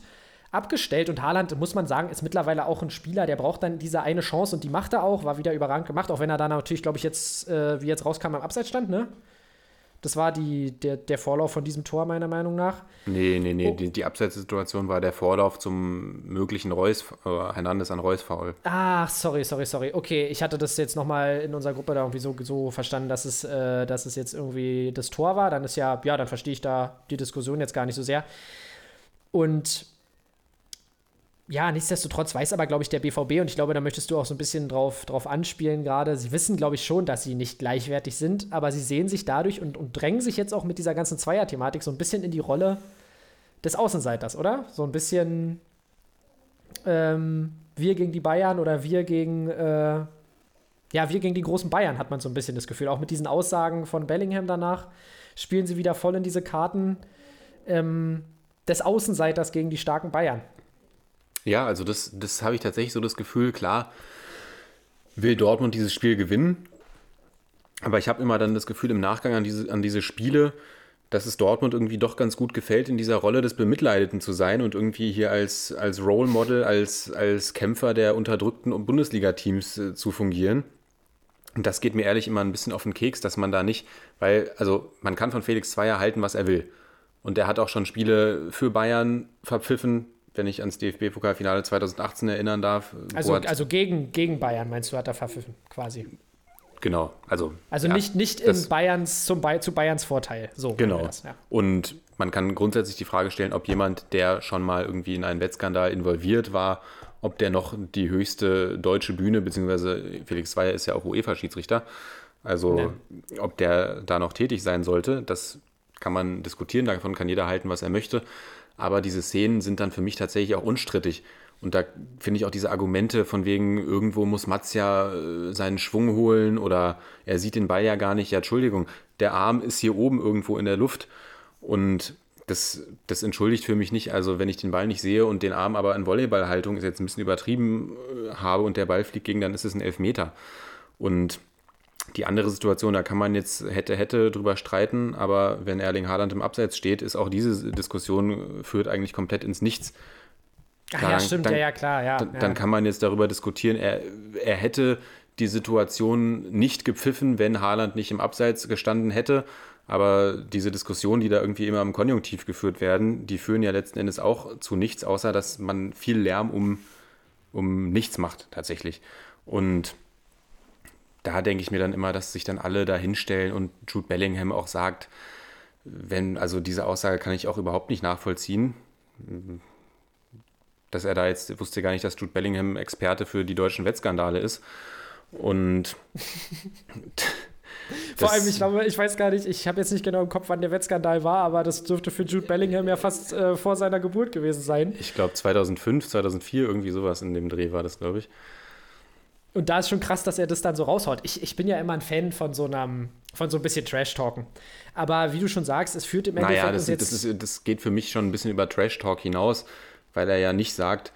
abgestellt. Und Haaland, muss man sagen, ist mittlerweile auch ein Spieler, der braucht dann diese eine Chance und die macht er auch, war wieder überragend gemacht, auch wenn er da natürlich, glaube ich, jetzt, äh, wie jetzt rauskam, am Abseits stand, ne? Das war die, der, der Vorlauf von diesem Tor, meiner Meinung nach. Nee, nee, nee. Oh. Die, die Abseitssituation war der Vorlauf zum möglichen Reus, äh, Hernandez an Reus-Foul. Ach, sorry, sorry, sorry. Okay, ich hatte das jetzt nochmal in unserer Gruppe da irgendwie so, so verstanden, dass es, äh, dass es jetzt irgendwie das Tor war. Dann ist ja, ja, dann verstehe ich da die Diskussion jetzt gar nicht so sehr. Und ja, nichtsdestotrotz weiß aber, glaube ich, der BVB, und ich glaube, da möchtest du auch so ein bisschen drauf, drauf anspielen gerade. Sie wissen, glaube ich, schon, dass sie nicht gleichwertig sind, aber sie sehen sich dadurch und, und drängen sich jetzt auch mit dieser ganzen Zweier-Thematik so ein bisschen in die Rolle des Außenseiters, oder? So ein bisschen ähm, wir gegen die Bayern oder wir gegen, äh, ja, wir gegen die großen Bayern, hat man so ein bisschen das Gefühl. Auch mit diesen Aussagen von Bellingham danach spielen sie wieder voll in diese Karten ähm, des Außenseiters gegen die starken Bayern. Ja, also das, das habe ich tatsächlich so das Gefühl, klar, will Dortmund dieses Spiel gewinnen. Aber ich habe immer dann das Gefühl im Nachgang an diese, an diese Spiele, dass es Dortmund irgendwie doch ganz gut gefällt, in dieser Rolle des Bemitleideten zu sein und irgendwie hier als, als Role Model, als, als Kämpfer der unterdrückten Bundesliga-Teams äh, zu fungieren. Und das geht mir ehrlich immer ein bisschen auf den Keks, dass man da nicht, weil, also man kann von Felix Zweier halten, was er will. Und er hat auch schon Spiele für Bayern verpfiffen, wenn ich ans DFB-Pokalfinale 2018 erinnern darf. wo Also, also gegen, gegen Bayern, meinst du, hat er verpfiffen, quasi. genau, also. Also ja, nicht, nicht in Bayerns, zum zu Bayerns Vorteil. So Genau. Das, ja. Und man kann grundsätzlich die Frage stellen, ob jemand, der schon mal irgendwie in einen Wettskandal involviert war, ob der noch die höchste deutsche Bühne, beziehungsweise Felix Zweier ist ja auch UEFA-Schiedsrichter, also ob der da noch tätig sein sollte, das kann man diskutieren, davon kann jeder halten, was er möchte. Aber diese Szenen sind dann für mich tatsächlich auch unstrittig. Und da finde ich auch diese Argumente von wegen, irgendwo muss Mats ja äh, seinen Schwung holen oder er sieht den Ball ja gar nicht. Ja, Entschuldigung, der Arm ist hier oben irgendwo in der Luft. Und das, das entschuldigt für mich nicht. Also, wenn ich den Ball nicht sehe und den Arm aber in Volleyballhaltung ist jetzt ein bisschen übertrieben äh, habe und der Ball fliegt gegen, dann ist es ein Elfmeter. Und die andere Situation, da kann man jetzt hätte, hätte drüber streiten, aber wenn Erling Haaland im Abseits steht, ist auch diese Diskussion führt eigentlich komplett ins Nichts. Ach, ja, stimmt, dann, ja, ja, klar, ja. Dann, ja. dann kann man jetzt darüber diskutieren, er, er hätte die Situation nicht gepfiffen, wenn Haaland nicht im Abseits gestanden hätte. Aber diese Diskussionen, die da irgendwie immer im Konjunktiv geführt werden, die führen ja letzten Endes auch zu nichts, außer dass man viel Lärm um, um nichts macht, tatsächlich. Und da denke ich mir dann immer, dass sich dann alle da hinstellen und Jude Bellingham auch sagt, wenn, also diese Aussage kann ich auch überhaupt nicht nachvollziehen. Dass er da jetzt, wusste gar nicht, dass Jude Bellingham Experte für die deutschen Wettskandale ist. Und (laughs) Vor allem, ich glaube, ich weiß gar nicht, ich habe jetzt nicht genau im Kopf, wann der Wettskandal war, aber das dürfte für Jude Bellingham ja fast äh, vor seiner Geburt gewesen sein. Ich glaube 2005, 2004, irgendwie sowas in dem Dreh war das, glaube ich. Und da ist schon krass, dass er das dann so raushaut. Ich, ich bin ja immer ein Fan von so einem, von so ein bisschen Trash-Talken. Aber wie du schon sagst, es führt im Endeffekt Naja, das, jetzt das, ist, das geht für mich schon ein bisschen über Trash-Talk hinaus, weil er ja nicht sagt,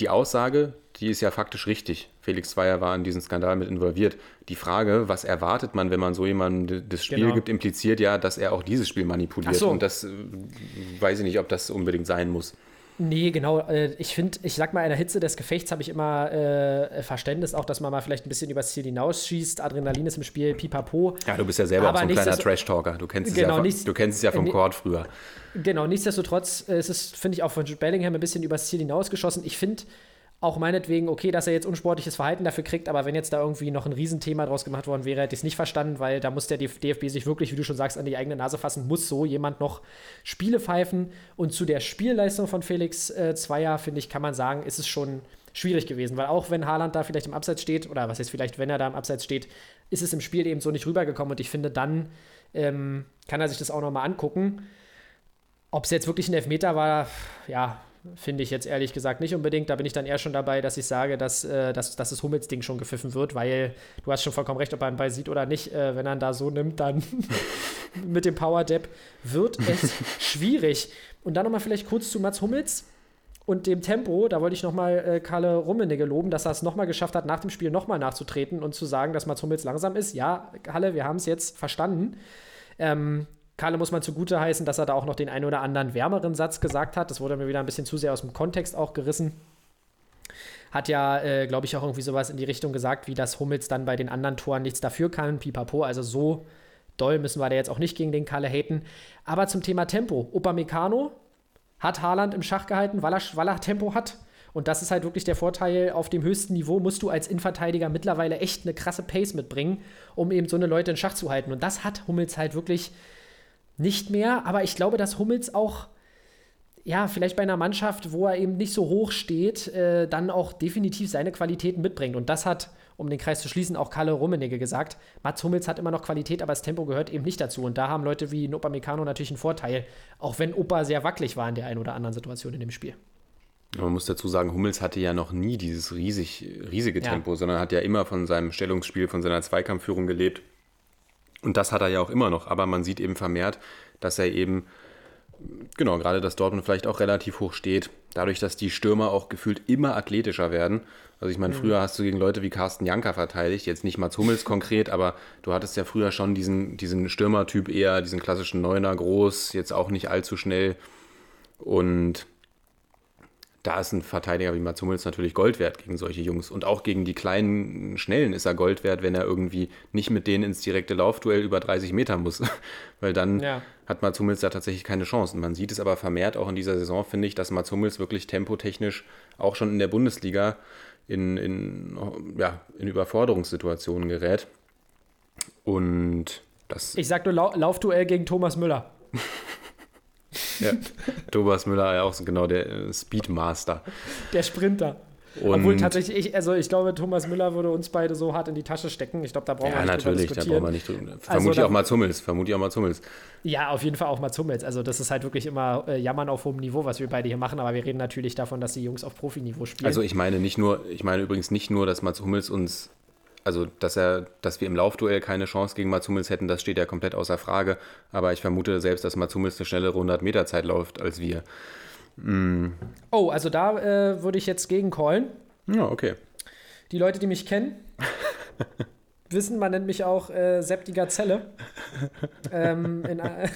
die Aussage, die ist ja faktisch richtig. Felix Zweier war in diesen Skandal mit involviert. Die Frage, was erwartet man, wenn man so jemandem das Spiel Genau. gibt, impliziert ja, dass er auch dieses Spiel manipuliert. So. Und das äh, weiß ich nicht, ob das unbedingt sein muss. Nee, genau. äh, Ich finde, ich sag mal, in der Hitze des Gefechts habe ich immer äh, Verständnis, auch dass man mal vielleicht ein bisschen übers Ziel hinausschießt. Adrenalin ist im Spiel, pipapo. Ja, du bist ja selber Aber auch so ein kleiner Trash-Talker. Du kennst es Genau, ja, von- nichts- du kennst es ja vom äh, Court früher. Genau, nichtsdestotrotz äh, ist es, finde ich, auch von Jude Bellingham ein bisschen übers Ziel hinausgeschossen. Ich finde auch meinetwegen, okay, dass er jetzt unsportliches Verhalten dafür kriegt, aber wenn jetzt da irgendwie noch ein Riesenthema draus gemacht worden wäre, hätte ich es nicht verstanden, weil da muss der DFB sich wirklich, wie du schon sagst, an die eigene Nase fassen, muss so jemand noch Spiele pfeifen. Und zu der Spielleistung von Felix äh, Zweier, finde ich, kann man sagen, ist es schon schwierig gewesen, weil auch wenn Haaland da vielleicht im Abseits steht, oder was jetzt vielleicht, wenn er da im Abseits steht, ist es im Spiel eben so nicht rübergekommen und ich finde, dann ähm, kann er sich das auch nochmal angucken. Ob es jetzt wirklich ein Elfmeter war, ja, finde ich jetzt ehrlich gesagt nicht unbedingt. Da bin ich dann eher schon dabei, dass ich sage, dass, äh, dass, dass das Hummels-Ding schon gepfiffen wird, weil du hast schon vollkommen recht, ob er einen Ball sieht oder nicht. Äh, wenn er ihn da so nimmt, dann (laughs) mit dem Power-Dab wird es (laughs) schwierig. Und dann nochmal vielleicht kurz zu Mats Hummels und dem Tempo. Da wollte ich nochmal äh, Kalle Rummenigge loben, dass er es nochmal geschafft hat, nach dem Spiel nochmal nachzutreten und zu sagen, dass Mats Hummels langsam ist. Ja, Kalle, wir haben es jetzt verstanden. Ähm, Kalle muss man zugute heißen, dass er da auch noch den einen oder anderen wärmeren Satz gesagt hat. Das wurde mir wieder ein bisschen zu sehr aus dem Kontext auch gerissen. Hat ja, äh, glaube ich, auch irgendwie sowas in die Richtung gesagt, wie dass Hummels dann bei den anderen Toren nichts dafür kann. Pipapo, also so doll müssen wir da jetzt auch nicht gegen den Kalle haten. Aber zum Thema Tempo. Upamecano hat Haaland im Schach gehalten, weil er, weil er Tempo hat. Und das ist halt wirklich der Vorteil. Auf dem höchsten Niveau musst du als Innenverteidiger mittlerweile echt eine krasse Pace mitbringen, um eben so eine Leute in Schach zu halten. Und das hat Hummels halt wirklich nicht mehr. Aber ich glaube, dass Hummels auch, ja, vielleicht bei einer Mannschaft, wo er eben nicht so hoch steht, äh, dann auch definitiv seine Qualitäten mitbringt. Und das hat, um den Kreis zu schließen, auch Kalle Rummenigge gesagt. Mats Hummels hat immer noch Qualität, aber das Tempo gehört eben nicht dazu. Und da haben Leute wie Opa Meccano natürlich einen Vorteil, auch wenn Opa sehr wackelig war in der einen oder anderen Situation in dem Spiel. Man muss dazu sagen, Hummels hatte ja noch nie dieses riesig, riesige Ja. Tempo, sondern hat ja immer von seinem Stellungsspiel, von seiner Zweikampfführung gelebt. Und das hat er ja auch immer noch. Aber man sieht eben vermehrt, dass er eben, genau, gerade dass Dortmund vielleicht auch relativ hoch steht, dadurch, dass die Stürmer auch gefühlt immer athletischer werden. Also ich meine, früher hast du gegen Leute wie Carsten Janka verteidigt, jetzt nicht Mats Hummels konkret, aber du hattest ja früher schon diesen, diesen Stürmertyp eher, diesen klassischen Neuner groß, jetzt auch nicht allzu schnell. Und da ist ein Verteidiger wie Mats Hummels natürlich Gold wert gegen solche Jungs. Und auch gegen die kleinen, schnellen ist er Gold wert, wenn er irgendwie nicht mit denen ins direkte Laufduell über 30 Meter muss. (laughs) Weil dann Ja. hat Mats Hummels da tatsächlich keine Chance. Und man sieht es aber vermehrt auch in dieser Saison, finde ich, dass Mats Hummels wirklich tempotechnisch auch schon in der Bundesliga in, in, ja, in Überforderungssituationen gerät. Und das Ich sag nur Lau Laufduell gegen Thomas Müller. (laughs) ja, Thomas Müller ja auch so genau der äh, Speedmaster. Der Sprinter. Und Obwohl tatsächlich, ich, also ich glaube, Thomas Müller würde uns beide so hart in die Tasche stecken. Ich glaube, da brauchen ja, wir nicht drüber natürlich, da diskutieren. brauchen wir nicht drüber. Vermutlich da- auch Mats Hummels, vermutlich auch Mats Hummels. Ja, auf jeden Fall auch mal Hummels. Also das ist halt wirklich immer äh, Jammern auf hohem Niveau, was wir beide hier machen. Aber wir reden natürlich davon, dass die Jungs auf Profiniveau spielen. Also ich meine nicht nur, ich meine übrigens nicht nur, dass Mats Hummels uns, also dass er, dass wir im Laufduell keine Chance gegen Mats Hummels hätten, das steht ja komplett außer Frage. Aber ich vermute selbst, dass Mats Hummels eine schnellere 100 Meter Zeit läuft als wir. oh, also da äh, würde ich jetzt gegen callen. Ja, okay. Die Leute, die mich kennen, (laughs) wissen, man nennt mich auch äh, Sepp die Gazelle. ähm, in, äh,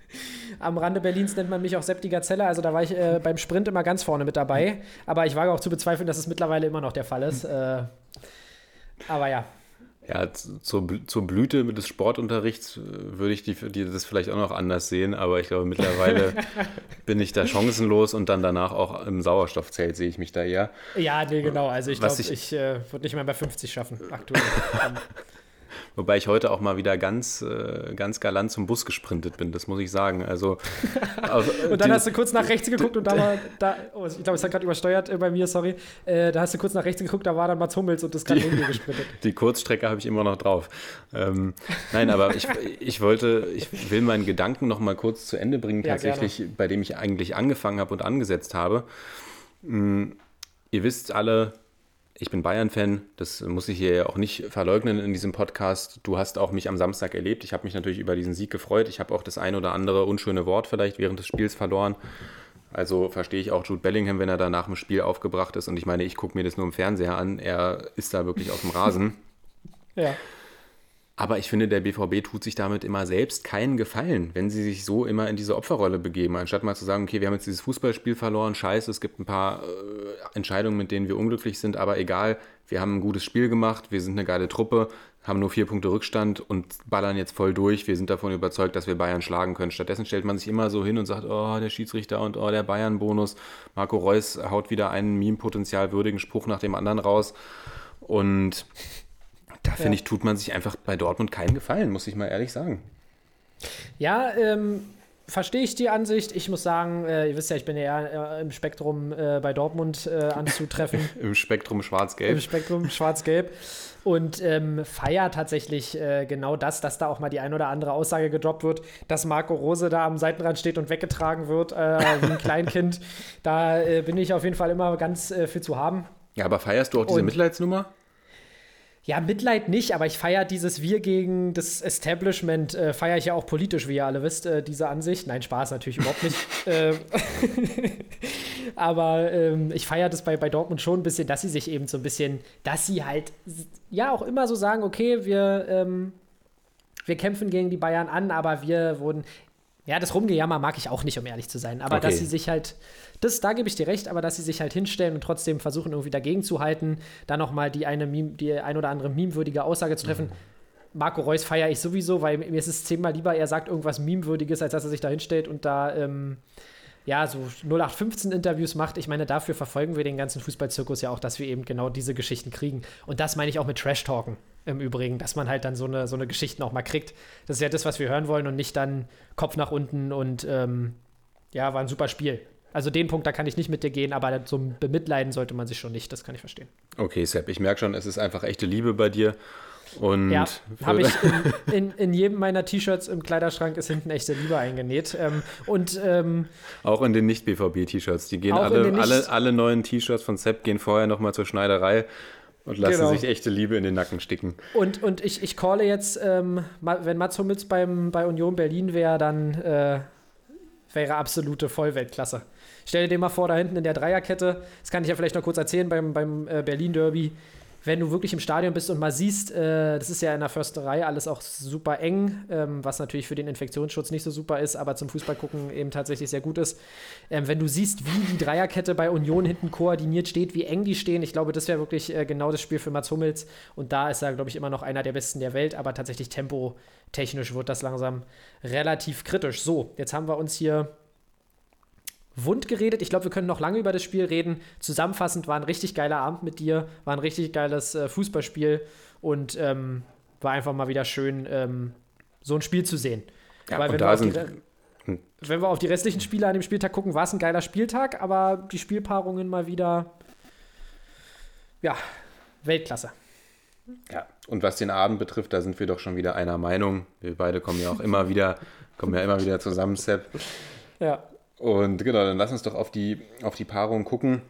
(laughs) am Rande Berlins nennt man mich auch Sepp die Gazelle. Also da war ich äh, beim Sprint immer ganz vorne mit dabei. Aber ich wage auch zu bezweifeln, dass es mittlerweile immer noch der Fall ist. Äh, aber ja. Ja, zur, zur Blüte des Sportunterrichts äh, würde ich die, die, das vielleicht auch noch anders sehen, aber ich glaube, mittlerweile (laughs) bin ich da chancenlos und dann danach auch im Sauerstoffzelt sehe ich mich da eher. Ja, nee, genau. Also ich glaube, ich- ich, äh, würde nicht mehr bei 50 schaffen, aktuell. (laughs) Wobei ich heute auch mal wieder ganz, äh, ganz galant zum Bus gesprintet bin, das muss ich sagen. Also, auf, (laughs) und dann hast du kurz nach rechts geguckt und da war, da, oh, ich glaube, es hat gerade übersteuert äh, bei mir, sorry. Äh, da hast du kurz nach rechts geguckt, da war dann Mats Hummels und das gerade neben gesprintet. (laughs) Die Kurzstrecke habe ich immer noch drauf. Ähm, nein, aber ich, ich wollte, ich will meinen Gedanken noch mal kurz zu Ende bringen, Ja, tatsächlich, bei dem ich eigentlich angefangen habe und angesetzt habe. Mm, Ihr wisst alle, ich bin Bayern-Fan, das muss ich hier ja auch nicht verleugnen in diesem Podcast. Du hast auch mich am Samstag erlebt. Ich habe mich natürlich über diesen Sieg gefreut. Ich habe auch das ein oder andere unschöne Wort vielleicht während des Spiels verloren. Also verstehe ich auch Jude Bellingham, wenn er da nach dem Spiel aufgebracht ist. Und ich meine, ich gucke mir das nur im Fernseher an. Er ist da wirklich auf dem Rasen. Ja. Aber ich finde, der BVB tut sich damit immer selbst keinen Gefallen, wenn sie sich so immer in diese Opferrolle begeben, anstatt mal zu sagen, okay, wir haben jetzt dieses Fußballspiel verloren, scheiße, es gibt ein paar äh, Entscheidungen, mit denen wir unglücklich sind, aber egal, wir haben ein gutes Spiel gemacht, wir sind eine geile Truppe, haben nur vier Punkte Rückstand und ballern jetzt voll durch, wir sind davon überzeugt, dass wir Bayern schlagen können. Stattdessen stellt man sich immer so hin und sagt, oh, der Schiedsrichter und oh, der Bayern-Bonus. Marco Reus haut wieder einen Meme-Potenzial würdigen Spruch nach dem anderen raus und da finde Ja. ich, tut man sich einfach bei Dortmund keinen Gefallen, muss ich mal ehrlich sagen. Ja, ähm, verstehe ich die Ansicht. Ich muss sagen, äh, ihr wisst ja, ich bin ja eher äh, im Spektrum äh, bei Dortmund äh, anzutreffen. (laughs) Im Spektrum Im schwarz-gelb. Spektrum schwarz-gelb. Und ähm, feier tatsächlich äh, genau das, dass da auch mal die ein oder andere Aussage gedroppt wird, dass Marco Rose da am Seitenrand steht und weggetragen wird, äh, wie ein Kleinkind. (laughs) Da bin ich auf jeden Fall immer ganz für zu haben. Ja, aber feierst du auch diese Und- Mitleidsnummer? Ja, Mitleid nicht, aber ich feiere dieses Wir gegen das Establishment, äh, feiere ich ja auch politisch, wie ihr alle wisst, äh, diese Ansicht. Nein, Spaß natürlich überhaupt nicht. (laughs) ähm, (laughs) aber ähm, ich feiere das bei, bei Dortmund schon ein bisschen, dass sie sich eben so ein bisschen, dass sie halt ja auch immer so sagen, okay, wir, ähm, wir kämpfen gegen die Bayern an, aber wir wurden. Ja, das Rumgejammer mag ich auch nicht, um ehrlich zu sein. Aber Okay. dass sie sich halt, das, da gebe ich dir recht, aber dass sie sich halt hinstellen und trotzdem versuchen, irgendwie dagegen zu halten, da nochmal die eine Meme, die ein oder andere memewürdige Aussage zu treffen. Marco Reus feiere ich sowieso, weil mir ist es zehnmal lieber, er sagt irgendwas memewürdiges, als dass er sich da hinstellt und da ähm, ja, so 0815-Interviews macht. Ich meine, dafür verfolgen wir den ganzen Fußballzirkus ja auch, dass wir eben genau diese Geschichten kriegen. Und das meine ich auch mit Trash-Talken im Übrigen, dass man halt dann so eine, so eine Geschichten auch mal kriegt. Das ist ja das, was wir hören wollen und nicht dann Kopf nach unten und ähm, ja, war ein super Spiel. Also den Punkt, da kann ich nicht mit dir gehen, aber so bemitleiden sollte man sich schon nicht, das kann ich verstehen. Okay, Sepp, ich merke schon, es ist einfach echte Liebe bei dir. Und Ja, habe ich (laughs) in, in, in jedem meiner T-Shirts im Kleiderschrank ist hinten echte Liebe eingenäht. Ähm, und ähm, auch in den Nicht-BVB-T-Shirts. Die gehen alle, Nicht- alle, alle neuen T-Shirts von Sepp gehen vorher nochmal zur Schneiderei und lassen Genau. sich echte Liebe in den Nacken sticken. Und, und ich, ich calle jetzt, ähm, wenn Mats Hummels beim, bei Union Berlin wäre, dann äh, wäre absolute Vollweltklasse. Stell dir den mal vor, da hinten in der Dreierkette, das kann ich ja vielleicht noch kurz erzählen beim, beim äh, Berlin-Derby, wenn du wirklich im Stadion bist und mal siehst, äh, das ist ja in der Försterei alles auch super eng, ähm, was natürlich für den Infektionsschutz nicht so super ist, aber zum Fußballgucken eben tatsächlich sehr gut ist. Ähm, wenn du siehst, wie die Dreierkette bei Union hinten koordiniert steht, wie eng die stehen, ich glaube, das wäre wirklich äh, genau das Spiel für Mats Hummels. Und da ist er, glaube ich, immer noch einer der besten der Welt, aber tatsächlich tempotechnisch wird das langsam relativ kritisch. So, jetzt haben wir uns hier wund geredet. Ich glaube, wir können noch lange über das Spiel reden. Zusammenfassend war ein richtig geiler Abend mit dir, war ein richtig geiles äh, Fußballspiel und ähm, war einfach mal wieder schön, ähm, so ein Spiel zu sehen. Ja, Weil und wenn da wir, auf die, Re- wenn wir auf die restlichen Spiele an dem Spieltag gucken, war es ein geiler Spieltag, aber die Spielpaarungen mal wieder ja, Weltklasse. Ja, und was den Abend betrifft, da sind wir doch schon wieder einer Meinung. Wir beide kommen ja auch immer wieder, kommen ja immer wieder zusammen, Sepp. Ja. Und genau, dann lass uns doch auf die, auf die Paarung gucken.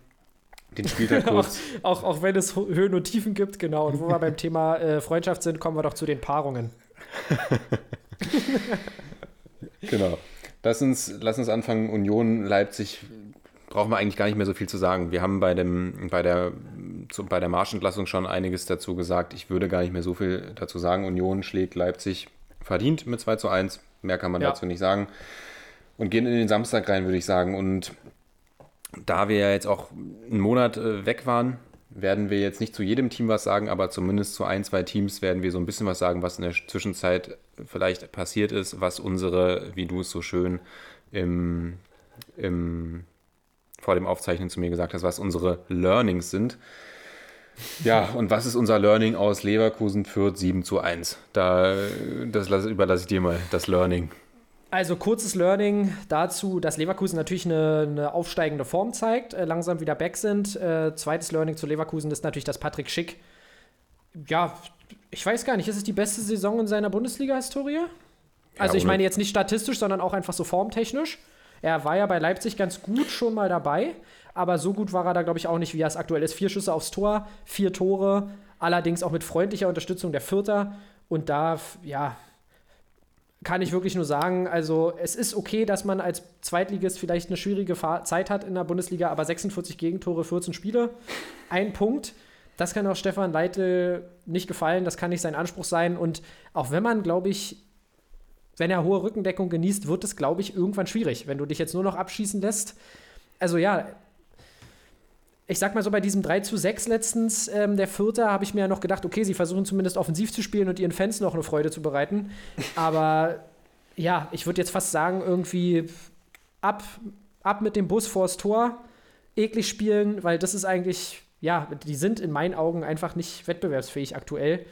Den Spieltag (laughs) Auch, kurz. auch, auch wenn es Höhen und Tiefen gibt, genau. Und wo wir beim Thema äh, Freundschaft sind, kommen wir doch zu den Paarungen. (laughs) Genau. Lass uns, lass uns anfangen. Union Leipzig brauchen wir eigentlich gar nicht mehr so viel zu sagen. Wir haben bei, dem, bei, der, zu, bei der Marschentlassung schon einiges dazu gesagt. Ich würde gar nicht mehr so viel dazu sagen. Union schlägt Leipzig verdient mit 2 zu 1. Mehr kann man Ja. dazu nicht sagen. Und gehen in den Samstag rein, würde ich sagen. Und da wir ja jetzt auch einen Monat äh, weg waren, werden wir jetzt nicht zu jedem Team was sagen, aber zumindest zu ein, zwei Teams werden wir so ein bisschen was sagen, was in der Zwischenzeit vielleicht passiert ist, was unsere, wie du es so schön im, im, vor dem Aufzeichnen zu mir gesagt hast, was unsere Learnings sind. Ja, und was ist unser Learning aus Leverkusen Fürth 7 zu 1? Da, das lasse, überlasse ich dir mal, das Learning. Also kurzes Learning dazu, dass Leverkusen natürlich eine, eine aufsteigende Form zeigt, äh, langsam wieder back sind. Äh, zweites Learning zu Leverkusen ist natürlich, dass Patrick Schick, ja, ich weiß gar nicht, ist es die beste Saison in seiner Bundesliga-Historie? Also ich ohne- meine jetzt nicht statistisch, sondern auch einfach so formtechnisch. Er war ja bei Leipzig ganz gut schon mal dabei, aber so gut war er da, glaube ich, auch nicht, wie er es aktuell ist. Vier Schüsse aufs Tor, vier Tore, allerdings auch mit freundlicher Unterstützung der Vierter. Und da, ja, kann ich wirklich nur sagen, also es ist okay, dass man als Zweitligist vielleicht eine schwierige Zeit hat in der Bundesliga, aber 46 Gegentore, 14 Spiele, ein Punkt. Das kann auch Stefan Leitl nicht gefallen, das kann nicht sein Anspruch sein. Und auch wenn man, glaube ich, wenn er hohe Rückendeckung genießt, wird es, glaube ich, irgendwann schwierig, wenn du dich jetzt nur noch abschießen lässt. Also ja, ich sag mal so, bei diesem 3 zu 6 letztens, ähm, der Vierter, habe ich mir ja noch gedacht, okay, sie versuchen zumindest offensiv zu spielen und ihren Fans noch eine Freude zu bereiten. Aber ja, ich würde jetzt fast sagen, irgendwie ab, ab mit dem Bus vors Tor, eklig spielen, weil das ist eigentlich, ja, die sind in meinen Augen einfach nicht wettbewerbsfähig aktuell.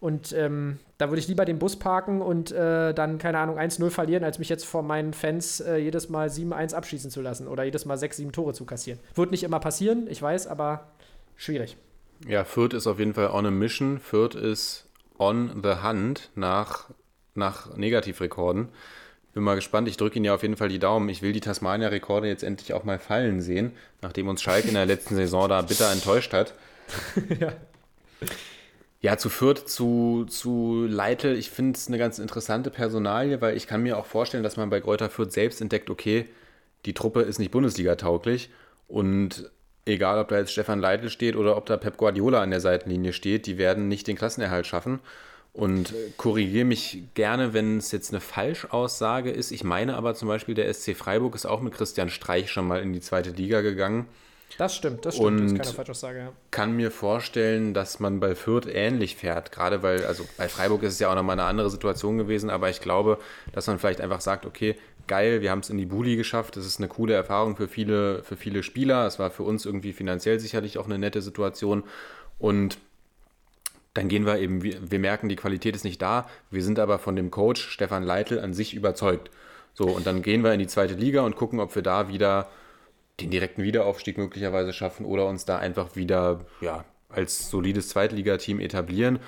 Und ähm, da würde ich lieber den Bus parken und äh, dann, keine Ahnung, 1-0 verlieren, als mich jetzt vor meinen Fans äh, jedes Mal 7-1 abschießen zu lassen oder jedes Mal 6, 7 Tore zu kassieren. Wird nicht immer passieren, ich weiß, aber schwierig. Ja, Fürth ist auf jeden Fall on a mission. Fürth ist on the hunt nach, nach Negativrekorden. Bin mal gespannt. Ich drücke Ihnen ja auf jeden Fall die Daumen. Ich will die Tasmania-Rekorde jetzt endlich auch mal fallen sehen, nachdem uns Schalke in der letzten Saison da bitter enttäuscht hat. (laughs) ja. Ja, zu Fürth, zu, zu Leitl, ich finde es eine ganz interessante Personalie, weil ich kann mir auch vorstellen, dass man bei Kräuter Fürth selbst entdeckt, okay, die Truppe ist nicht Bundesliga-tauglich und egal, ob da jetzt Stefan Leitl steht oder ob da Pep Guardiola an der Seitenlinie steht, die werden nicht den Klassenerhalt schaffen. Und korrigiere mich gerne, wenn es jetzt eine Falschaussage ist. Ich meine aber zum Beispiel, der SC Freiburg ist auch mit Christian Streich schon mal in die zweite Liga gegangen Das stimmt, das stimmt. das ist Und- keine Falschaussage, ja. kann mir vorstellen, dass man bei Fürth ähnlich fährt. Gerade weil, also bei Freiburg ist es ja auch nochmal eine andere Situation gewesen, aber ich glaube, dass man vielleicht einfach sagt, okay, geil, wir haben es in die Bulli geschafft. Das ist eine coole Erfahrung für viele, für viele Spieler. Es war für uns irgendwie finanziell sicherlich auch eine nette Situation. Und dann gehen wir eben, wir wir merken, die Qualität ist nicht da. Wir sind aber von dem Coach Stefan Leitl an sich überzeugt. So, und dann gehen wir in die zweite Liga und gucken, ob wir da wieder den direkten Wiederaufstieg möglicherweise schaffen oder uns da einfach wieder ja, als solides Zweitligateam etablieren.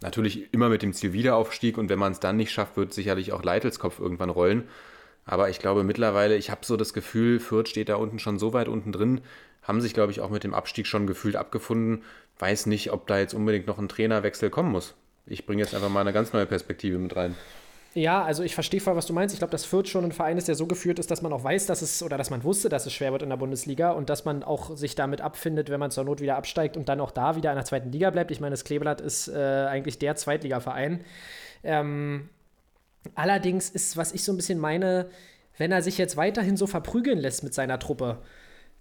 Natürlich immer mit dem Ziel Wiederaufstieg und wenn man es dann nicht schafft, wird sicherlich auch Leitels Kopf irgendwann rollen. Aber ich glaube mittlerweile, ich habe so das Gefühl, Fürth steht da unten schon so weit unten drin, haben sich, glaube ich, auch mit dem Abstieg schon gefühlt abgefunden. Weiß nicht, ob da jetzt unbedingt noch ein Trainerwechsel kommen muss. Ich bringe jetzt einfach mal eine ganz neue Perspektive mit rein. Ja, also ich verstehe voll, was du meinst. Ich glaube, dass Fürth schon ein Verein ist, der so geführt ist, dass man auch weiß, dass es oder dass man wusste, dass es schwer wird in der Bundesliga und dass man auch sich damit abfindet, wenn man zur Not wieder absteigt und dann auch da wieder in der zweiten Liga bleibt. Ich meine, das Kleeblatt ist äh, eigentlich der Zweitligaverein. Ähm, allerdings ist, was ich so ein bisschen meine, wenn er sich jetzt weiterhin so verprügeln lässt mit seiner Truppe,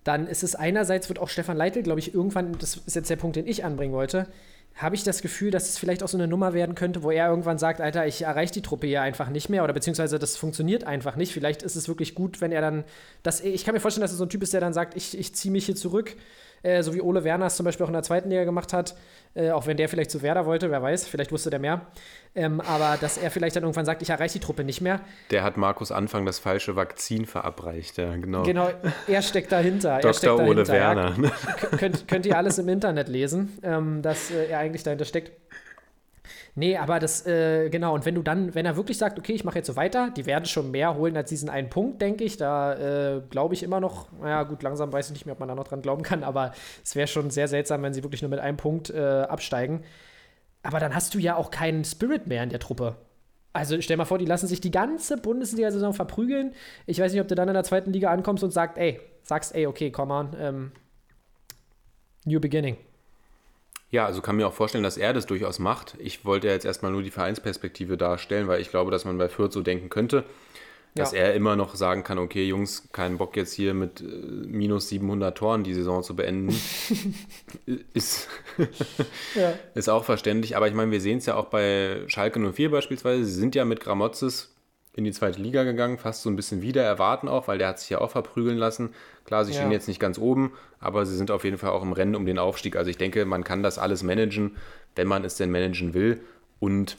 dann ist es einerseits, wird auch Stefan Leitl, glaube ich, irgendwann, das ist jetzt der Punkt, den ich anbringen wollte, habe ich das Gefühl, dass es vielleicht auch so eine Nummer werden könnte, wo er irgendwann sagt, Alter, ich erreiche die Truppe hier einfach nicht mehr oder beziehungsweise das funktioniert einfach nicht. Vielleicht ist es wirklich gut, wenn er dann, dass, ich kann mir vorstellen, dass er so ein Typ ist, der dann sagt, ich, ich ziehe mich hier zurück, äh, so wie Ole Werner es zum Beispiel auch in der zweiten Liga gemacht hat, äh, auch wenn der vielleicht zu Werder wollte, wer weiß, vielleicht wusste der mehr. Ähm, aber dass er vielleicht dann irgendwann sagt, ich erreiche die Truppe nicht mehr. Der hat Markus Anfang das falsche Vakzin verabreicht, ja, genau. Genau, er steckt dahinter. er Dr. steckt Ole dahinter. Werner. Ja, könnt, könnt ihr alles im Internet lesen, ähm, dass äh, er eigentlich dahinter steckt. Nee, aber das, äh, genau, und wenn du dann, wenn er wirklich sagt, okay, ich mache jetzt so weiter, die werden schon mehr holen als diesen einen Punkt, denke ich. Da äh, glaube ich immer noch, naja, gut, langsam weiß ich nicht mehr, ob man da noch dran glauben kann, aber es wäre schon sehr seltsam, wenn sie wirklich nur mit einem Punkt äh, absteigen. Aber dann hast du ja auch keinen Spirit mehr in der Truppe. Also stell mal vor, die lassen sich die ganze Bundesliga-Saison verprügeln. Ich weiß nicht, ob du dann in der zweiten Liga ankommst und sagst, ey, sagst, ey, okay, come on, ähm, new beginning. Ja, also kann mir auch vorstellen, dass er das durchaus macht. Ich wollte ja jetzt erstmal nur die Vereinsperspektive darstellen, weil ich glaube, dass man bei Fürth so denken könnte, dass Ja. er immer noch sagen kann, okay, Jungs, keinen Bock jetzt hier mit äh, minus 700 Toren die Saison zu beenden. (laughs) ist, Ja. (laughs) ist auch verständlich, aber ich meine, wir sehen es ja auch bei Schalke 04 beispielsweise. Sie sind ja mit Gramotzes in die zweite Liga gegangen, fast so ein bisschen wieder erwarten auch, weil der hat sich ja auch verprügeln lassen. Klar, sie Ja. stehen jetzt nicht ganz oben, aber sie sind auf jeden Fall auch im Rennen um den Aufstieg. Also ich denke, man kann das alles managen, wenn man es denn managen will und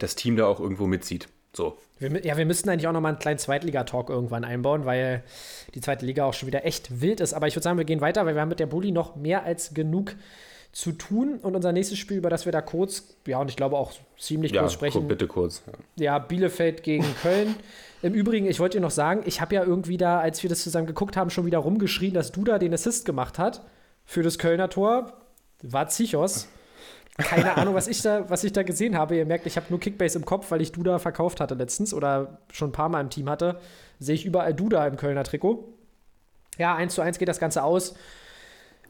das Team da auch irgendwo mitzieht. So. Wir, ja, wir müssten eigentlich auch noch mal einen kleinen Zweitliga-Talk irgendwann einbauen, weil die zweite Liga auch schon wieder echt wild ist. Aber ich würde sagen, wir gehen weiter, weil wir haben mit der Bulli noch mehr als genug zu tun. Und unser nächstes Spiel, über das wir da kurz, ja, und ich glaube auch ziemlich Ja, kurz sprechen, gu- bitte kurz. ja, Bielefeld gegen (laughs) Köln. Im Übrigen, ich wollte dir noch sagen, ich habe ja irgendwie da, als wir das zusammen geguckt haben, schon wieder rumgeschrien, dass Duda den Assist gemacht hat für das Kölner Tor. War Zichos. Keine (laughs) Ahnung, was ich da, was ich da gesehen habe. Ihr merkt, ich habe nur Kickbase im Kopf, weil ich Duda verkauft hatte letztens oder schon ein paar Mal im Team hatte. Sehe ich überall Duda im Kölner Trikot. Ja, 1 zu 1 geht das Ganze aus.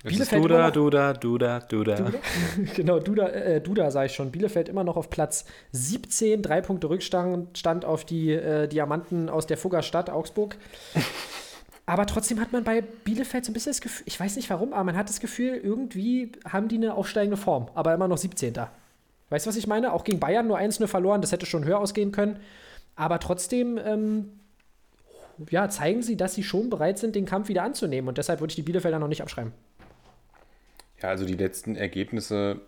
Bielefeld Duda, noch- Duda, Duda, Duda. (laughs) genau, Duda, äh, Duda sage ich schon. Bielefeld immer noch auf Platz 17, drei Punkte Rückstand Stand auf die äh, Diamanten aus der Fuggerstadt Augsburg. (laughs) Aber trotzdem hat man bei Bielefeld so ein bisschen das Gefühl, ich weiß nicht warum, aber man hat das Gefühl, irgendwie haben die eine aufsteigende Form, aber immer noch 17. Weißt du, was ich meine? Auch gegen Bayern nur 1-0 verloren, das hätte schon höher ausgehen können. Aber trotzdem, ähm, ja, zeigen sie, dass sie schon bereit sind, den Kampf wieder anzunehmen. Und deshalb würde ich die Bielefelder noch nicht abschreiben. Ja, also die letzten Ergebnisse,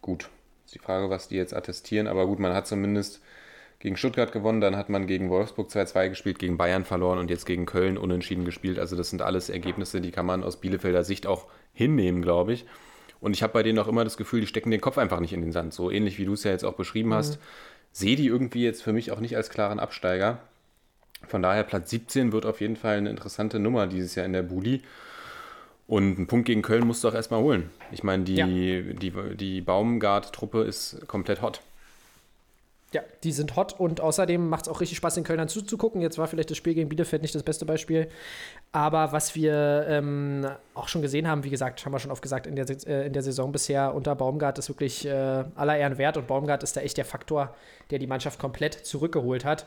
gut. Ist die Frage, was die jetzt attestieren, aber gut, man hat zumindest gegen Stuttgart gewonnen, dann hat man gegen Wolfsburg 2-2 gespielt, gegen Bayern verloren und jetzt gegen Köln unentschieden gespielt. Also das sind alles Ergebnisse, die kann man aus Bielefelder Sicht auch hinnehmen, glaube ich. Und ich habe bei denen auch immer das Gefühl, die stecken den Kopf einfach nicht in den Sand. So ähnlich wie du es ja jetzt auch beschrieben hast. Sehe die irgendwie jetzt für mich auch nicht als klaren Absteiger. Von daher Platz 17 wird auf jeden Fall eine interessante Nummer dieses Jahr in der Buli. Und einen Punkt gegen Köln musst du auch erstmal holen. Ich meine, die, Ja. die, die Baumgart-Truppe ist komplett hot. Ja, die sind hot und außerdem macht es auch richtig Spaß, den Kölnern zuzugucken. Jetzt war vielleicht das Spiel gegen Bielefeld nicht das beste Beispiel. Aber was wir ähm, auch schon gesehen haben, wie gesagt, haben wir schon oft gesagt, in der, äh, in der Saison bisher unter Baumgart ist wirklich äh, aller Ehren wert. Und Baumgart ist da echt der Faktor, der die Mannschaft komplett zurückgeholt hat.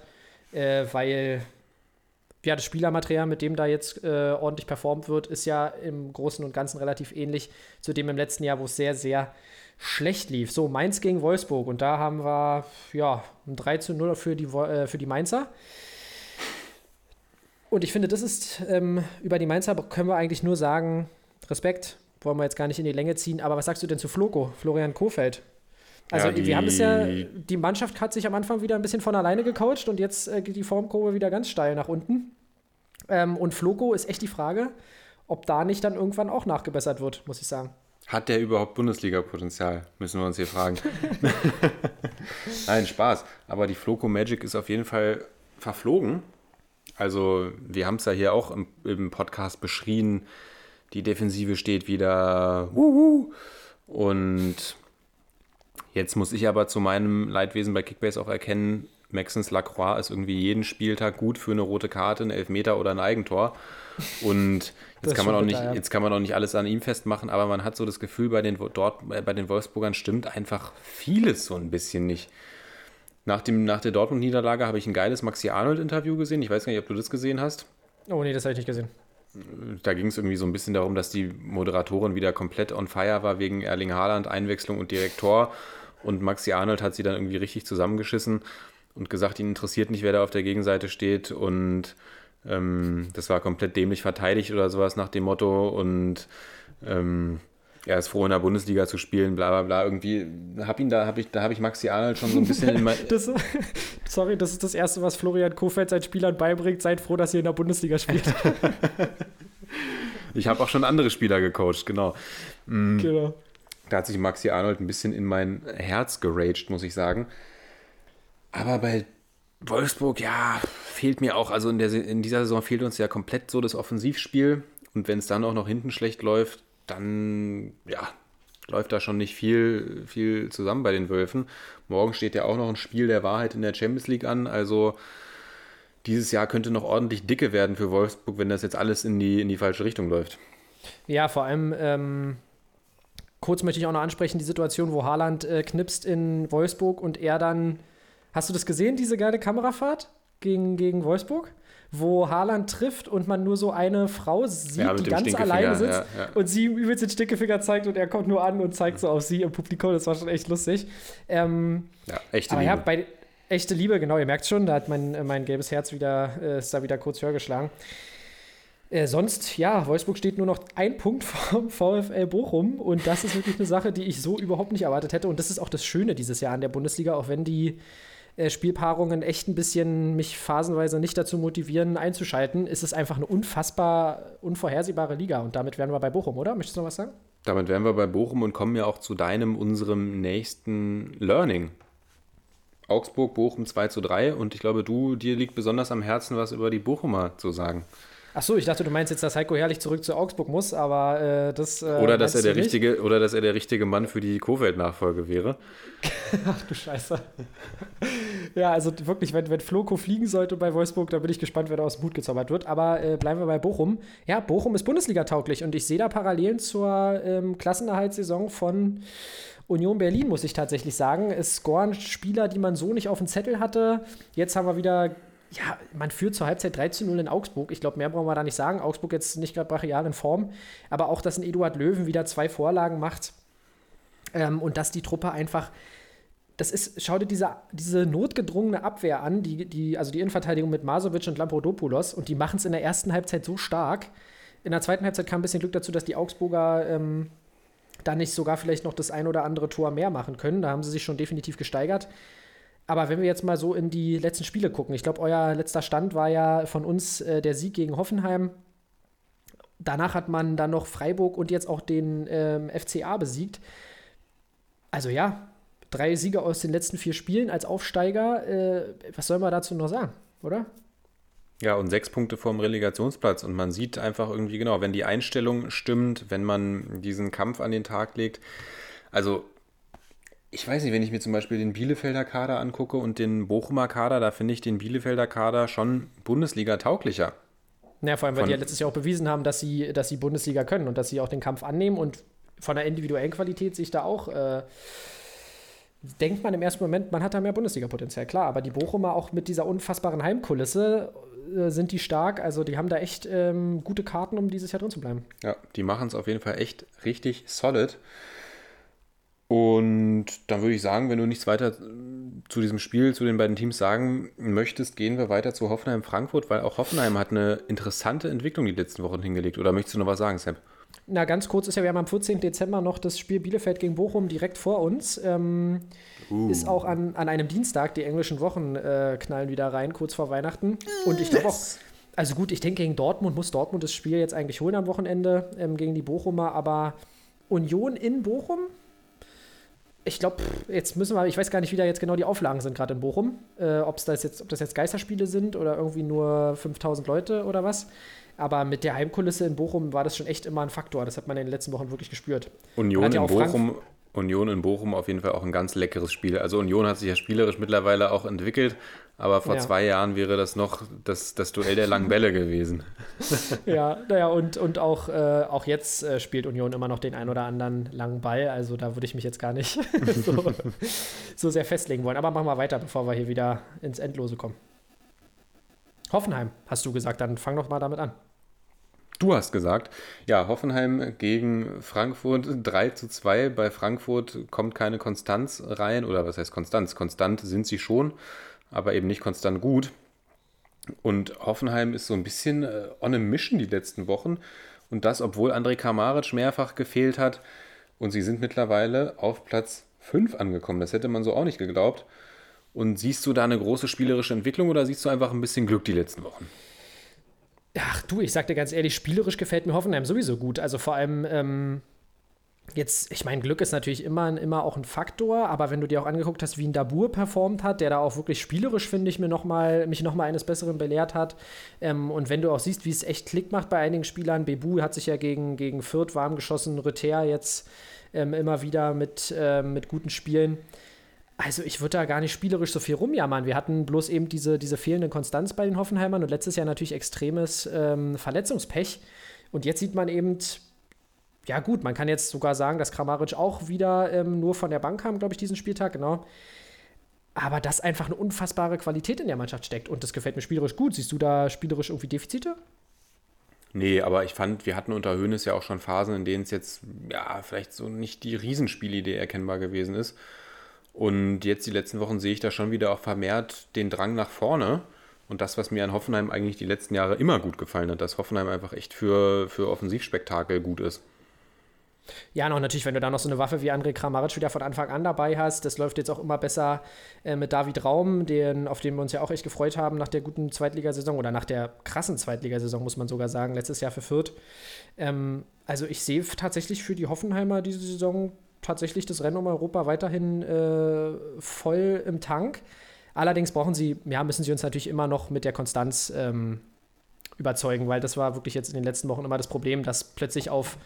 Äh, weil ja, das Spielermaterial, mit dem da jetzt äh, ordentlich performt wird, ist ja im Großen und Ganzen relativ ähnlich zu dem im letzten Jahr, wo es sehr, sehr schlecht lief. So, Mainz gegen Wolfsburg. Und da haben wir ja ein 3 zu 0 für die, äh, für die Mainzer. Und ich finde, das ist ähm, über die Mainzer können wir eigentlich nur sagen, Respekt, wollen wir jetzt gar nicht in die Länge ziehen. Aber was sagst du denn zu Floco, Florian Kofeld? Also, Ja, die- wir haben es ja, die Mannschaft hat sich am Anfang wieder ein bisschen von alleine gecoacht und jetzt äh, geht die Formkurve wieder ganz steil nach unten. Ähm, und Floco ist echt die Frage, ob da nicht dann irgendwann auch nachgebessert wird, muss ich sagen. Hat der überhaupt Bundesliga-Potenzial? Müssen wir uns hier fragen. (laughs) Nein, Spaß. Aber die Floco Magic ist auf jeden Fall verflogen. Also, wir haben es ja hier auch im, im Podcast beschrien. Die Defensive steht wieder. Wuhu. Und jetzt muss ich aber zu meinem Leidwesen bei Kickbase auch erkennen, Maxence Lacroix ist irgendwie jeden Spieltag gut für eine rote Karte, einen Elfmeter oder ein Eigentor. Und jetzt kann, man auch nicht, jetzt kann man auch nicht alles an ihm festmachen, aber man hat so das Gefühl, bei den, dort, äh, bei den Wolfsburgern stimmt einfach vieles so ein bisschen nicht. Nach, dem, nach der Dortmund-Niederlage habe ich ein geiles Maxi Arnold-Interview gesehen. Ich weiß gar nicht, ob du das gesehen hast. Oh nee, das habe ich nicht gesehen. da ging es irgendwie so ein bisschen darum, dass die Moderatorin wieder komplett on fire war wegen Erling Haaland, Einwechslung und Direktor. Und Maxi Arnold hat sie dann irgendwie richtig zusammengeschissen und gesagt, ihn interessiert nicht, wer da auf der Gegenseite steht. Und ähm, das war komplett dämlich verteidigt oder sowas nach dem Motto. Und ähm, er ist froh, in der Bundesliga zu spielen, bla bla bla. Irgendwie hab ihn da, habe ich, da habe ich Maxi Arnold schon so ein bisschen in mein, (laughs) Das, (laughs) sorry, das ist das Erste, was Florian Kofeld seinen Spielern beibringt. Seid froh, dass ihr in der Bundesliga spielt. (laughs) Ich habe auch schon andere Spieler gecoacht, genau. Mm, genau. Da hat sich Maxi Arnold ein bisschen in mein Herz geraged, muss ich sagen. Aber bei Wolfsburg, ja, fehlt mir auch, also in, der, in dieser Saison fehlt uns ja komplett so das Offensivspiel. Und wenn es dann auch noch hinten schlecht läuft, dann, ja, läuft da schon nicht viel, viel zusammen bei den Wölfen. Morgen steht ja auch noch ein Spiel der Wahrheit in der Champions League an. Also dieses Jahr könnte noch ordentlich dicke werden für Wolfsburg, wenn das jetzt alles in die, in die falsche Richtung läuft. Ja, vor allem, ähm, kurz möchte ich auch noch ansprechen, die Situation, wo Haaland äh, knipst in Wolfsburg und er dann, hast du das gesehen, diese geile Kamerafahrt gegen, gegen Wolfsburg? Wo Haaland trifft und man nur so eine Frau sieht, Ja, die ganz alleine sitzt ja, ja. und sie ihm übelst den Stinkefinger zeigt und er kommt nur an und zeigt so auf sie im Publikum. Das war schon echt lustig. Ähm, Ja, echte aber Liebe. ja, bei echte Liebe, genau, ihr merkt schon, da hat mein, mein gelbes Herz wieder, äh, ist da wieder kurz höher geschlagen. Äh, sonst, ja, Wolfsburg steht nur noch ein Punkt vom (laughs) VfL Bochum und das ist wirklich eine Sache, die ich so überhaupt nicht erwartet hätte. Und das ist auch das Schöne dieses Jahr an der Bundesliga, auch wenn die äh, Spielpaarungen echt ein bisschen mich phasenweise nicht dazu motivieren, einzuschalten, ist es einfach eine unfassbar unvorhersehbare Liga. Und damit wären wir bei Bochum, oder? Möchtest du noch was sagen? Damit wären wir bei Bochum und kommen ja auch zu deinem, unserem nächsten Learning. Augsburg, Bochum 2 zu 3 und ich glaube, du, dir liegt besonders am Herzen, was über die Bochumer zu sagen. Ach so, ich dachte, du meinst jetzt, dass Heiko Herrlich zurück zu Augsburg muss, aber äh, das. Äh, Oder dass, er der nicht? richtige, oder dass er der richtige Mann für die Kofeld-Nachfolge wäre. (laughs) Ach du Scheiße. ja, also wirklich, wenn, wenn Floko fliegen sollte bei Wolfsburg, dann bin ich gespannt, wer da aus dem Hut gezaubert wird. Aber äh, bleiben wir bei Bochum. Ja, Bochum ist Bundesliga-tauglich und ich sehe da Parallelen zur ähm, Klassenerhaltssaison von Union Berlin, muss ich tatsächlich sagen. Es scoren Spieler, die man so nicht auf dem Zettel hatte. Jetzt haben wir wieder. Ja, man führt zur Halbzeit 3 zu 0 in Augsburg. Ich glaube, mehr brauchen wir da nicht sagen. Augsburg jetzt nicht gerade brachial in Form. Aber auch, dass ein Eduard Löwen wieder zwei Vorlagen macht. Ähm, und dass die Truppe einfach das ist, schau dir diese, diese notgedrungene Abwehr an, die, die, also die Innenverteidigung mit Masovic und Lamprodopoulos, und die machen es in der ersten Halbzeit so stark. In der zweiten Halbzeit kam ein bisschen Glück dazu, dass die Augsburger ähm, da nicht sogar vielleicht noch das ein oder andere Tor mehr machen können. Da haben sie sich schon definitiv gesteigert. Aber wenn wir jetzt mal so in die letzten Spiele gucken, ich glaube, euer letzter Stand war ja von uns äh, der Sieg gegen Hoffenheim. Danach hat man dann noch Freiburg und jetzt auch den ähm, FCA besiegt. Also ja, drei Siege aus den letzten vier Spielen als Aufsteiger. Äh, was soll man dazu noch sagen, oder? Ja, und sechs Punkte vorm Relegationsplatz. Und man sieht einfach irgendwie, genau, wenn die Einstellung stimmt, wenn man diesen Kampf an den Tag legt. Also, ich weiß nicht, wenn ich mir zum Beispiel den Bielefelder Kader angucke und den Bochumer Kader, da finde ich den Bielefelder Kader schon Bundesliga tauglicher. Naja, vor allem, weil Von- die ja letztes Jahr auch bewiesen haben, dass sie, dass sie Bundesliga können und dass sie auch den Kampf annehmen und von der individuellen Qualität sich da auch, äh, denkt man im ersten Moment, man hat da mehr Bundesliga-Potenzial, klar, aber die Bochumer auch mit dieser unfassbaren Heimkulisse äh, sind die stark, also die haben da echt ähm, gute Karten, um dieses Jahr drin zu bleiben. Ja, die machen es auf jeden Fall echt richtig solid. Und dann würde ich sagen, wenn du nichts weiter zu diesem Spiel, zu den beiden Teams sagen möchtest, gehen wir weiter zu Hoffenheim Frankfurt, weil auch Hoffenheim hat eine interessante Entwicklung die letzten Wochen hingelegt. Oder möchtest du noch was sagen, Sam? Na, ganz kurz ist ja, wir haben am 14. Dezember noch das Spiel Bielefeld gegen Bochum direkt vor uns. Ähm, Ist auch an, an einem Dienstag, die englischen Wochen äh, knallen wieder rein, kurz vor Weihnachten. Und ich glaube auch, also gut, ich denke, gegen Dortmund muss Dortmund das Spiel jetzt eigentlich holen am Wochenende ähm, gegen die Bochumer, aber Union in Bochum? Ich glaube, jetzt müssen wir, ich weiß gar nicht, wie da jetzt genau die Auflagen sind gerade in Bochum. Äh, ob's das jetzt, ob das jetzt Geisterspiele sind oder irgendwie nur 5000 Leute oder was. Aber mit der Heimkulisse in Bochum war das schon echt immer ein Faktor. Das hat man in den letzten Wochen wirklich gespürt. Union ja in Frank- Bochum. Union in Bochum auf jeden Fall auch ein ganz leckeres Spiel. Also Union hat sich ja spielerisch mittlerweile auch entwickelt, aber vor Ja. zwei Jahren wäre das noch das, das Duell der langen Bälle gewesen. (laughs) Ja, naja, und, und auch, äh, auch jetzt äh, spielt Union immer noch den ein oder anderen langen Ball. Also da würde ich mich jetzt gar nicht (laughs) so, so sehr festlegen wollen. Aber machen wir weiter, bevor wir hier wieder ins Endlose kommen. Hoffenheim, hast du gesagt, dann fang doch mal damit an. Du hast gesagt, ja, Hoffenheim gegen Frankfurt 3 zu 2. Bei Frankfurt kommt keine Konstanz rein. Oder was heißt Konstanz? Konstant sind sie schon, aber eben nicht konstant gut. Und Hoffenheim ist so ein bisschen äh, on a mission die letzten Wochen. Und das, obwohl André Kamaric mehrfach gefehlt hat. Und sie sind mittlerweile auf Platz 5 angekommen. Das hätte man so auch nicht geglaubt. Und siehst du da eine große spielerische Entwicklung oder siehst du einfach ein bisschen Glück die letzten Wochen? Ach du, ich sag dir ganz ehrlich, spielerisch gefällt mir Hoffenheim sowieso gut. Also vor allem, ähm, jetzt, ich meine, Glück ist natürlich immer, immer auch ein Faktor, aber wenn du dir auch angeguckt hast, wie ein Dabur performt hat, der da auch wirklich spielerisch, finde ich, mir noch mal, mich nochmal eines Besseren belehrt hat. Ähm, und wenn du auch siehst, wie es echt Klick macht bei einigen Spielern, Bebu hat sich ja gegen, gegen Fürth warm geschossen, Rüther jetzt ähm, immer wieder mit, äh, mit guten Spielen. Also ich würde da gar nicht spielerisch so viel rumjammern. Wir hatten bloß eben diese, diese fehlende Konstanz bei den Hoffenheimern und letztes Jahr natürlich extremes ähm, Verletzungspech. Und jetzt sieht man eben, ja gut, man kann jetzt sogar sagen, dass Kramaric auch wieder ähm, nur von der Bank kam, glaube ich, diesen Spieltag, genau. Aber dass einfach eine unfassbare Qualität in der Mannschaft steckt und das gefällt mir spielerisch gut. Siehst du da spielerisch irgendwie Defizite? Nee, aber ich fand, wir hatten unter Höhnes ja auch schon Phasen, in denen es jetzt, ja, vielleicht so nicht die Riesenspielidee erkennbar gewesen ist. Und jetzt die letzten Wochen sehe ich da schon wieder auch vermehrt den Drang nach vorne. Und das, was mir an Hoffenheim eigentlich die letzten Jahre immer gut gefallen hat, dass Hoffenheim einfach echt für, für Offensivspektakel gut ist. Ja, noch natürlich, wenn du da noch so eine Waffe wie André Kramaric wieder von Anfang an dabei hast, das läuft jetzt auch immer besser äh, mit David Raum, den, auf den wir uns ja auch echt gefreut haben nach der guten Zweitligasaison oder nach der krassen Zweitligasaison, muss man sogar sagen, letztes Jahr für Fürth. Ähm, also ich sehe tatsächlich für die Hoffenheimer diese Saison tatsächlich das Rennen um Europa weiterhin äh, voll im Tank. Allerdings brauchen sie, ja, müssen sie uns natürlich immer noch mit der Konstanz ähm, überzeugen, weil das war wirklich jetzt in den letzten Wochen immer das Problem, dass plötzlich auf,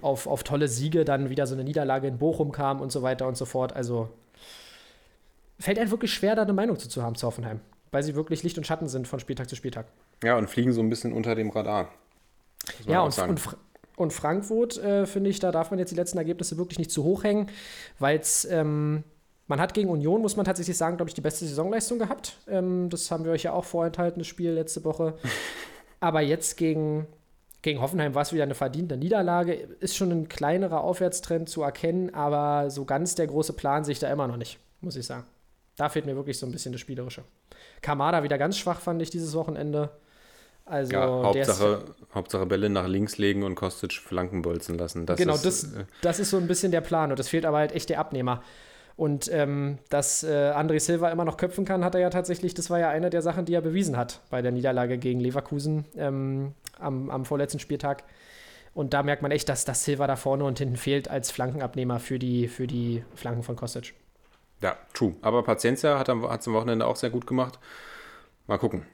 auf, auf tolle Siege dann wieder so eine Niederlage in Bochum kam und so weiter und so fort. Also fällt einem wirklich schwer, da eine Meinung zu, zu haben zu Hoffenheim, weil sie wirklich Licht und Schatten sind von Spieltag zu Spieltag. Ja, und fliegen so ein bisschen unter dem Radar. Ja, und, und, und Frankfurt, äh, finde ich, da darf man jetzt die letzten Ergebnisse wirklich nicht zu hoch hängen, weil es, ähm, man hat gegen Union, muss man tatsächlich sagen, glaube ich, die beste Saisonleistung gehabt. Ähm, das haben wir euch ja auch vorenthalten, das Spiel letzte Woche. (laughs) Aber jetzt gegen, gegen Hoffenheim war es wieder eine verdiente Niederlage. Ist schon ein kleinerer Aufwärtstrend zu erkennen, aber so ganz der große Plan sehe ich da immer noch nicht, muss ich sagen. Da fehlt mir wirklich so ein bisschen das Spielerische. Kamada wieder ganz schwach, fand ich dieses Wochenende. Also ja, Hauptsache, Hauptsache Bälle nach links legen und Kostic Flanken bolzen lassen. Das genau, ist, das, äh, das ist so ein bisschen der Plan und es fehlt aber halt echt der Abnehmer. Und ähm, dass äh, André Silva immer noch köpfen kann, hat er ja tatsächlich, das war ja eine der Sachen, die er bewiesen hat bei der Niederlage gegen Leverkusen ähm, am, am vorletzten Spieltag. Und da merkt man echt, dass das Silva da vorne und hinten fehlt als Flankenabnehmer für die, für die Flanken von Kostic. Ja, true. Aber Paciencia hat es am Wochenende auch sehr gut gemacht. Mal gucken.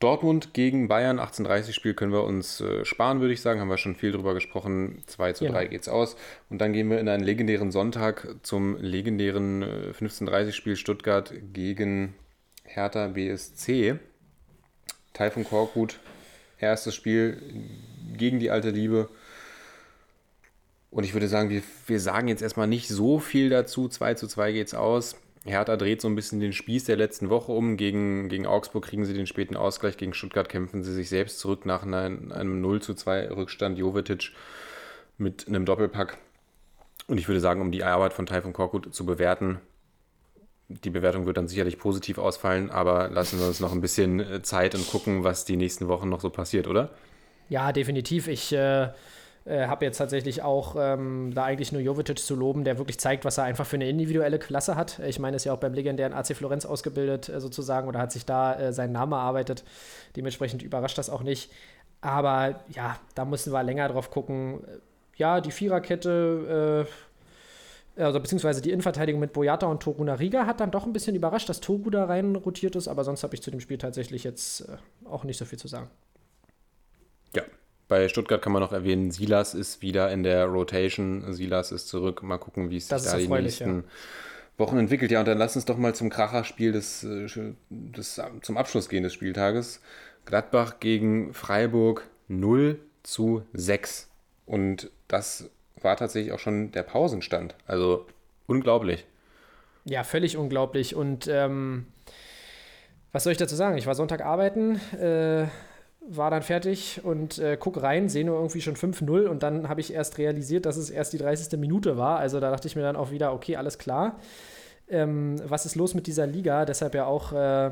Dortmund gegen Bayern, 18:30 Spiel können wir uns äh, sparen, würde ich sagen. Haben wir schon viel drüber gesprochen. 2 zu 3 ja. geht's aus. Und dann gehen wir in einen legendären Sonntag zum legendären äh, 15:30 Spiel Stuttgart gegen Hertha BSC. Taifun Korkut, erstes Spiel gegen die alte Liebe. Und ich würde sagen, wir, wir sagen jetzt erstmal nicht so viel dazu. 2 zu 2 geht's aus. Hertha dreht so ein bisschen den Spieß der letzten Woche um. Gegen, gegen Augsburg kriegen sie den späten Ausgleich. Gegen Stuttgart kämpfen sie sich selbst zurück nach einem, einem 0 zu 2 Rückstand. Jovetic mit einem Doppelpack. Und ich würde sagen, um die Arbeit von Taifun Korkut zu bewerten, die Bewertung wird dann sicherlich positiv ausfallen, aber lassen wir uns noch ein bisschen äh, Zeit und gucken, was die nächsten Wochen noch so passiert, oder? Ja, definitiv. Ich äh, äh, habe jetzt tatsächlich auch ähm, da eigentlich nur Jovetic zu loben, der wirklich zeigt, was er einfach für eine individuelle Klasse hat. Ich meine, ist ja auch beim legendären AC Florenz ausgebildet äh, sozusagen oder hat sich da äh, seinen Namen erarbeitet. Dementsprechend überrascht das auch nicht. Aber ja, da müssen wir länger drauf gucken. Ja, die Viererkette, äh, also beziehungsweise die Innenverteidigung mit Boyata und Toruna Riga hat dann doch ein bisschen überrascht, dass Togu da rein rotiert ist, aber sonst habe ich zu dem Spiel tatsächlich jetzt äh, auch nicht so viel zu sagen. Bei Stuttgart kann man noch erwähnen, Silas ist wieder in der Rotation. Silas ist zurück. Mal gucken, wie es sich da die nächsten ja. Wochen entwickelt. Ja, und dann lass uns doch mal zum Kracherspiel des, äh, des, zum Abschluss gehen des Spieltages. Gladbach gegen Freiburg 0 zu 6. Und das war tatsächlich auch schon der Pausenstand. Also unglaublich. Ja, völlig unglaublich. Und ähm, was soll ich dazu sagen? Ich war Sonntag arbeiten. Äh, war dann fertig und äh, guck rein, sehe nur irgendwie schon 5-0 und dann habe ich erst realisiert, dass es erst die 30. Minute war. Also da dachte ich mir dann auch wieder, okay, alles klar. Ähm, was ist los mit dieser Liga? Deshalb ja auch äh,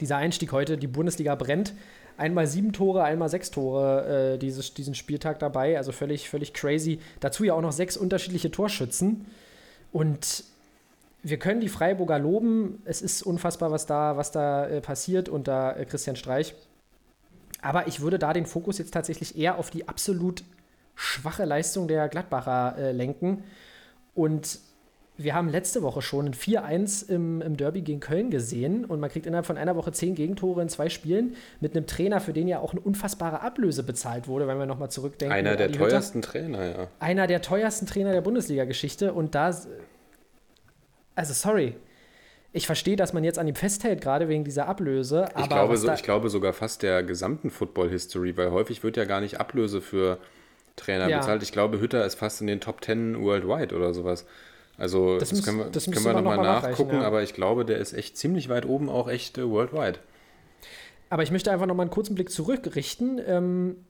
dieser Einstieg heute, die Bundesliga brennt. Einmal sieben Tore, einmal sechs Tore äh, dieses, diesen Spieltag dabei, also völlig, völlig crazy. Dazu ja auch noch sechs unterschiedliche Torschützen. Und wir können die Freiburger loben. Es ist unfassbar, was da, was da äh, passiert unter äh, Christian Streich. Aber ich würde da den Fokus jetzt tatsächlich eher auf die absolut schwache Leistung der Gladbacher äh, lenken. Und wir haben letzte Woche schon ein 4-1 im, im Derby gegen Köln gesehen und man kriegt innerhalb von einer Woche zehn Gegentore in zwei Spielen mit einem Trainer, für den ja auch eine unfassbare Ablöse bezahlt wurde, wenn wir nochmal zurückdenken. Einer der teuersten Hütter. Trainer, ja. Einer der teuersten Trainer der Bundesliga-Geschichte und da, also sorry, ich verstehe, dass man jetzt an ihm festhält, gerade wegen dieser Ablöse. ich, glaube, so, ich glaube sogar fast der gesamten Football-History, weil häufig wird ja gar nicht Ablöse für Trainer ja. bezahlt. Ich glaube, Hütter ist fast in den Top 10 worldwide oder sowas. Also das, das können wir, das können wir nochmal noch nachgucken, ja. aber ich glaube, der ist echt ziemlich weit oben, auch echt äh, worldwide. Aber ich möchte einfach nochmal einen kurzen Blick zurückrichten. Ähm,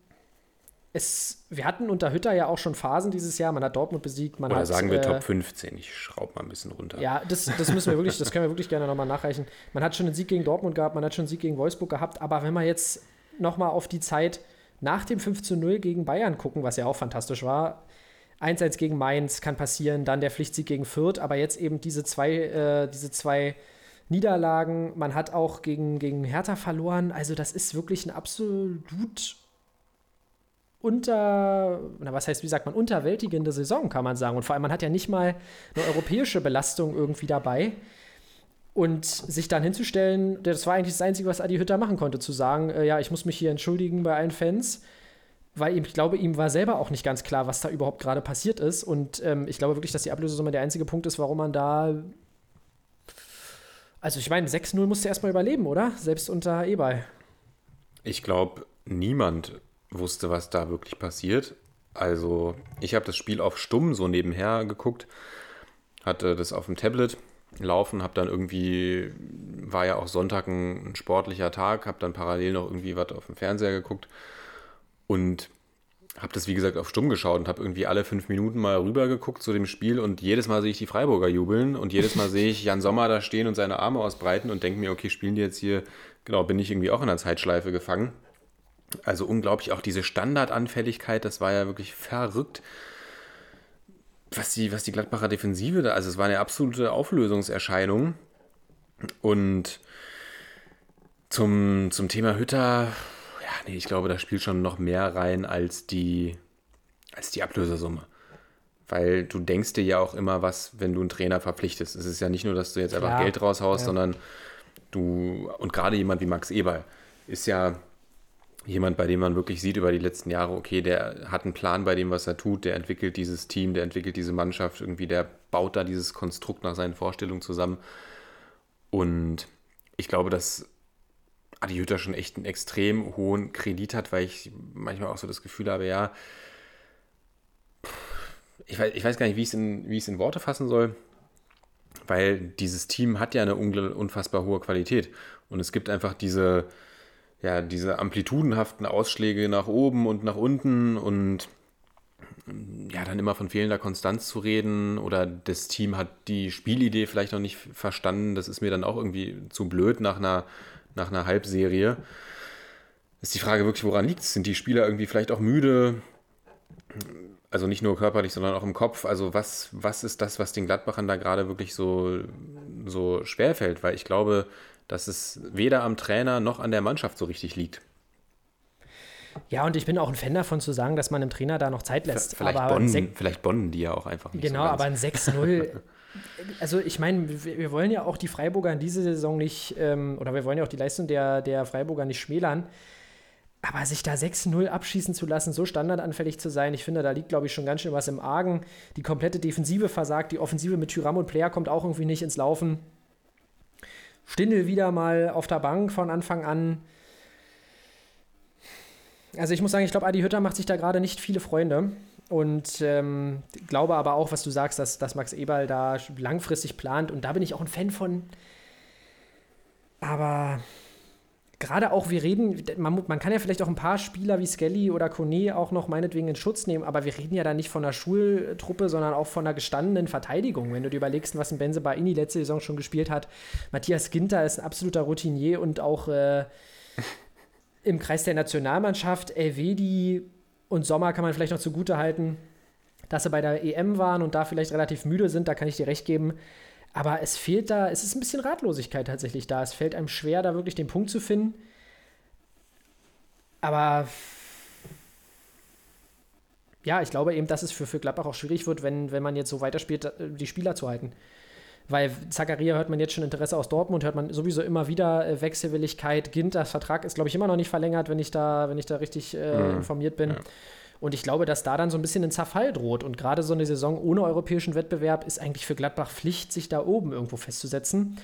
es, wir hatten unter Hütter ja auch schon Phasen dieses Jahr. Man hat Dortmund besiegt. Man Oder hat, sagen wir äh, Top 15. Ich schraube mal ein bisschen runter. Ja, das, das müssen wir wirklich, das können wir wirklich gerne nochmal nachreichen. Man hat schon einen Sieg gegen Dortmund gehabt, man hat schon einen Sieg gegen Wolfsburg gehabt. Aber wenn wir jetzt nochmal auf die Zeit nach dem 5 zu 0 gegen Bayern gucken, was ja auch fantastisch war. 1-1 gegen Mainz kann passieren, dann der Pflichtsieg gegen Fürth, aber jetzt eben diese zwei, äh, diese zwei Niederlagen. Man hat auch gegen, gegen Hertha verloren. Also, das ist wirklich ein absolut unter, na was heißt, wie sagt man, unterwältigende Saison, kann man sagen. Und vor allem, man hat ja nicht mal eine europäische Belastung irgendwie dabei. Und sich dann hinzustellen, das war eigentlich das Einzige, was Adi Hütter machen konnte, zu sagen, äh, ja, ich muss mich hier entschuldigen bei allen Fans, weil ihm, ich glaube, ihm war selber auch nicht ganz klar, was da überhaupt gerade passiert ist. Und ähm, ich glaube wirklich, dass die Ablösesumme der einzige Punkt ist, warum man da. Also, ich meine, 6-0 musste erstmal überleben, oder? Selbst unter Ebay. Ich glaube, niemand wusste, was da wirklich passiert. Also ich habe das Spiel auf Stumm so nebenher geguckt, hatte das auf dem Tablet laufen, habe dann irgendwie, war ja auch Sonntag ein, sportlicher Tag, habe dann parallel noch irgendwie was auf dem Fernseher geguckt und habe das wie gesagt auf Stumm geschaut und habe irgendwie alle fünf Minuten mal rüber geguckt zu dem Spiel und jedes Mal sehe ich die Freiburger jubeln und jedes Mal sehe ich Jan Sommer da stehen und seine Arme ausbreiten und denke mir, okay, spielen die jetzt hier, genau, bin ich irgendwie auch in der Zeitschleife gefangen. Also unglaublich auch diese Standardanfälligkeit, das war ja wirklich verrückt. Was die, was die Gladbacher Defensive da, also es war eine absolute Auflösungserscheinung. Und zum, zum Thema Hütter, ja, nee, ich glaube, da spielt schon noch mehr rein als die, als die Ablösesumme. Weil du denkst dir ja auch immer was, wenn du einen Trainer verpflichtest. Es ist ja nicht nur, dass du jetzt einfach ja, Geld raushaust, ja. sondern du, und gerade jemand wie Max Eberl ist ja jemand, bei dem man wirklich sieht über die letzten Jahre, okay, der hat einen Plan bei dem, was er tut, der entwickelt dieses Team, der entwickelt diese Mannschaft, irgendwie, der baut da dieses Konstrukt nach seinen Vorstellungen zusammen. Und ich glaube, dass Adi Hütter schon echt einen extrem hohen Kredit hat, weil ich manchmal auch so das Gefühl habe, ja, ich weiß, ich weiß gar nicht, wie ich es in, in Worte fassen soll, weil dieses Team hat ja eine unfassbar hohe Qualität. Und es gibt einfach diese, ja, diese amplitudenhaften Ausschläge nach oben und nach unten und ja, dann immer von fehlender Konstanz zu reden oder das Team hat die Spielidee vielleicht noch nicht verstanden, das ist mir dann auch irgendwie zu blöd nach einer, nach einer Halbserie. Ist die Frage wirklich, woran liegt es? Sind die Spieler irgendwie vielleicht auch müde? Also nicht nur körperlich, sondern auch im Kopf. Also was, was ist das, was den Gladbachern da gerade wirklich so, so schwer fällt? Weil ich glaube, dass es weder am Trainer noch an der Mannschaft so richtig liegt. Ja, und ich bin auch ein Fan davon zu sagen, dass man dem Trainer da noch Zeit lässt. Vielleicht, aber bonnen, vielleicht bonnen die ja auch einfach nicht. Genau, so aber ein 6-0. (laughs) also ich meine, wir wollen ja auch die Freiburger in dieser Saison nicht, ähm, oder wir wollen ja auch die Leistung der, der Freiburger nicht schmälern. Aber sich da 6-0 abschießen zu lassen, so standardanfällig zu sein, ich finde, da liegt, glaube ich, schon ganz schön was im Argen. Die komplette Defensive versagt, die Offensive mit Tyram und Player kommt auch irgendwie nicht ins Laufen. Stindel wieder mal auf der Bank von Anfang an. Also ich muss sagen, ich glaube, Adi Hütter macht sich da gerade nicht viele Freunde. Und ähm, glaube aber auch, was du sagst, dass, dass Max Eberl da langfristig plant. Und da bin ich auch ein Fan von. Aber gerade auch, wir reden, man, man, kann ja vielleicht auch ein paar Spieler wie Skelly oder Kone auch noch meinetwegen in Schutz nehmen, aber wir reden ja da nicht von einer Schultruppe, sondern auch von einer gestandenen Verteidigung. Wenn du dir überlegst, was ein Benze Baini letzte Saison schon gespielt hat, Matthias Ginter ist ein absoluter Routinier und auch äh, (laughs) im Kreis der Nationalmannschaft, Elvedi und Sommer kann man vielleicht noch zugute halten, dass sie bei der EM waren und da vielleicht relativ müde sind, da kann ich dir recht geben. Aber es fehlt da, es ist ein bisschen Ratlosigkeit tatsächlich da. Es fällt einem schwer, da wirklich den Punkt zu finden. Aber ja, ich glaube eben, dass es für, für Gladbach auch schwierig wird, wenn, wenn man jetzt so weiterspielt, äh, die Spieler zu halten. Weil Zakaria hört man jetzt schon Interesse aus Dortmund, hört man sowieso immer wieder äh, Wechselwilligkeit. Ginters Vertrag ist, glaube ich, immer noch nicht verlängert, wenn ich da, wenn ich da richtig äh, mhm. informiert bin. Ja. Und ich glaube, dass da dann so ein bisschen ein Zerfall droht. Und gerade so eine Saison ohne europäischen Wettbewerb ist eigentlich für Gladbach Pflicht, sich da oben irgendwo festzusetzen.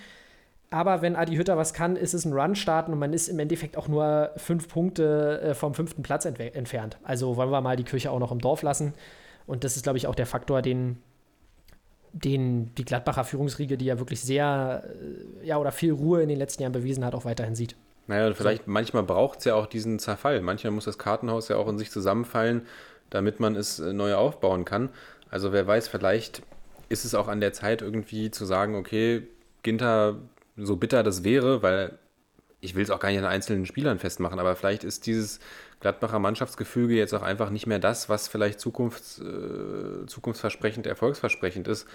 Aber wenn Adi Hütter was kann, ist es ein Run starten und man ist im Endeffekt auch nur fünf Punkte äh, vom fünften Platz entfernt. Also wollen wir mal die Kirche auch noch im Dorf lassen. Und das ist, glaube ich, auch der Faktor, den, den die Gladbacher Führungsriege, die ja wirklich sehr, äh, ja, oder viel Ruhe in den letzten Jahren bewiesen hat, auch weiterhin sieht. Naja, vielleicht so. manchmal braucht es ja auch diesen Zerfall. Manchmal muss das Kartenhaus ja auch in sich zusammenfallen, damit man es äh, neu aufbauen kann. Also wer weiß, vielleicht ist es auch an der Zeit irgendwie zu sagen, okay, Ginter, so bitter das wäre, weil ich will es auch gar nicht an einzelnen Spielern festmachen, aber vielleicht ist dieses Gladbacher Mannschaftsgefüge jetzt auch einfach nicht mehr das, was vielleicht zukunfts, äh, zukunftsversprechend, erfolgsversprechend ist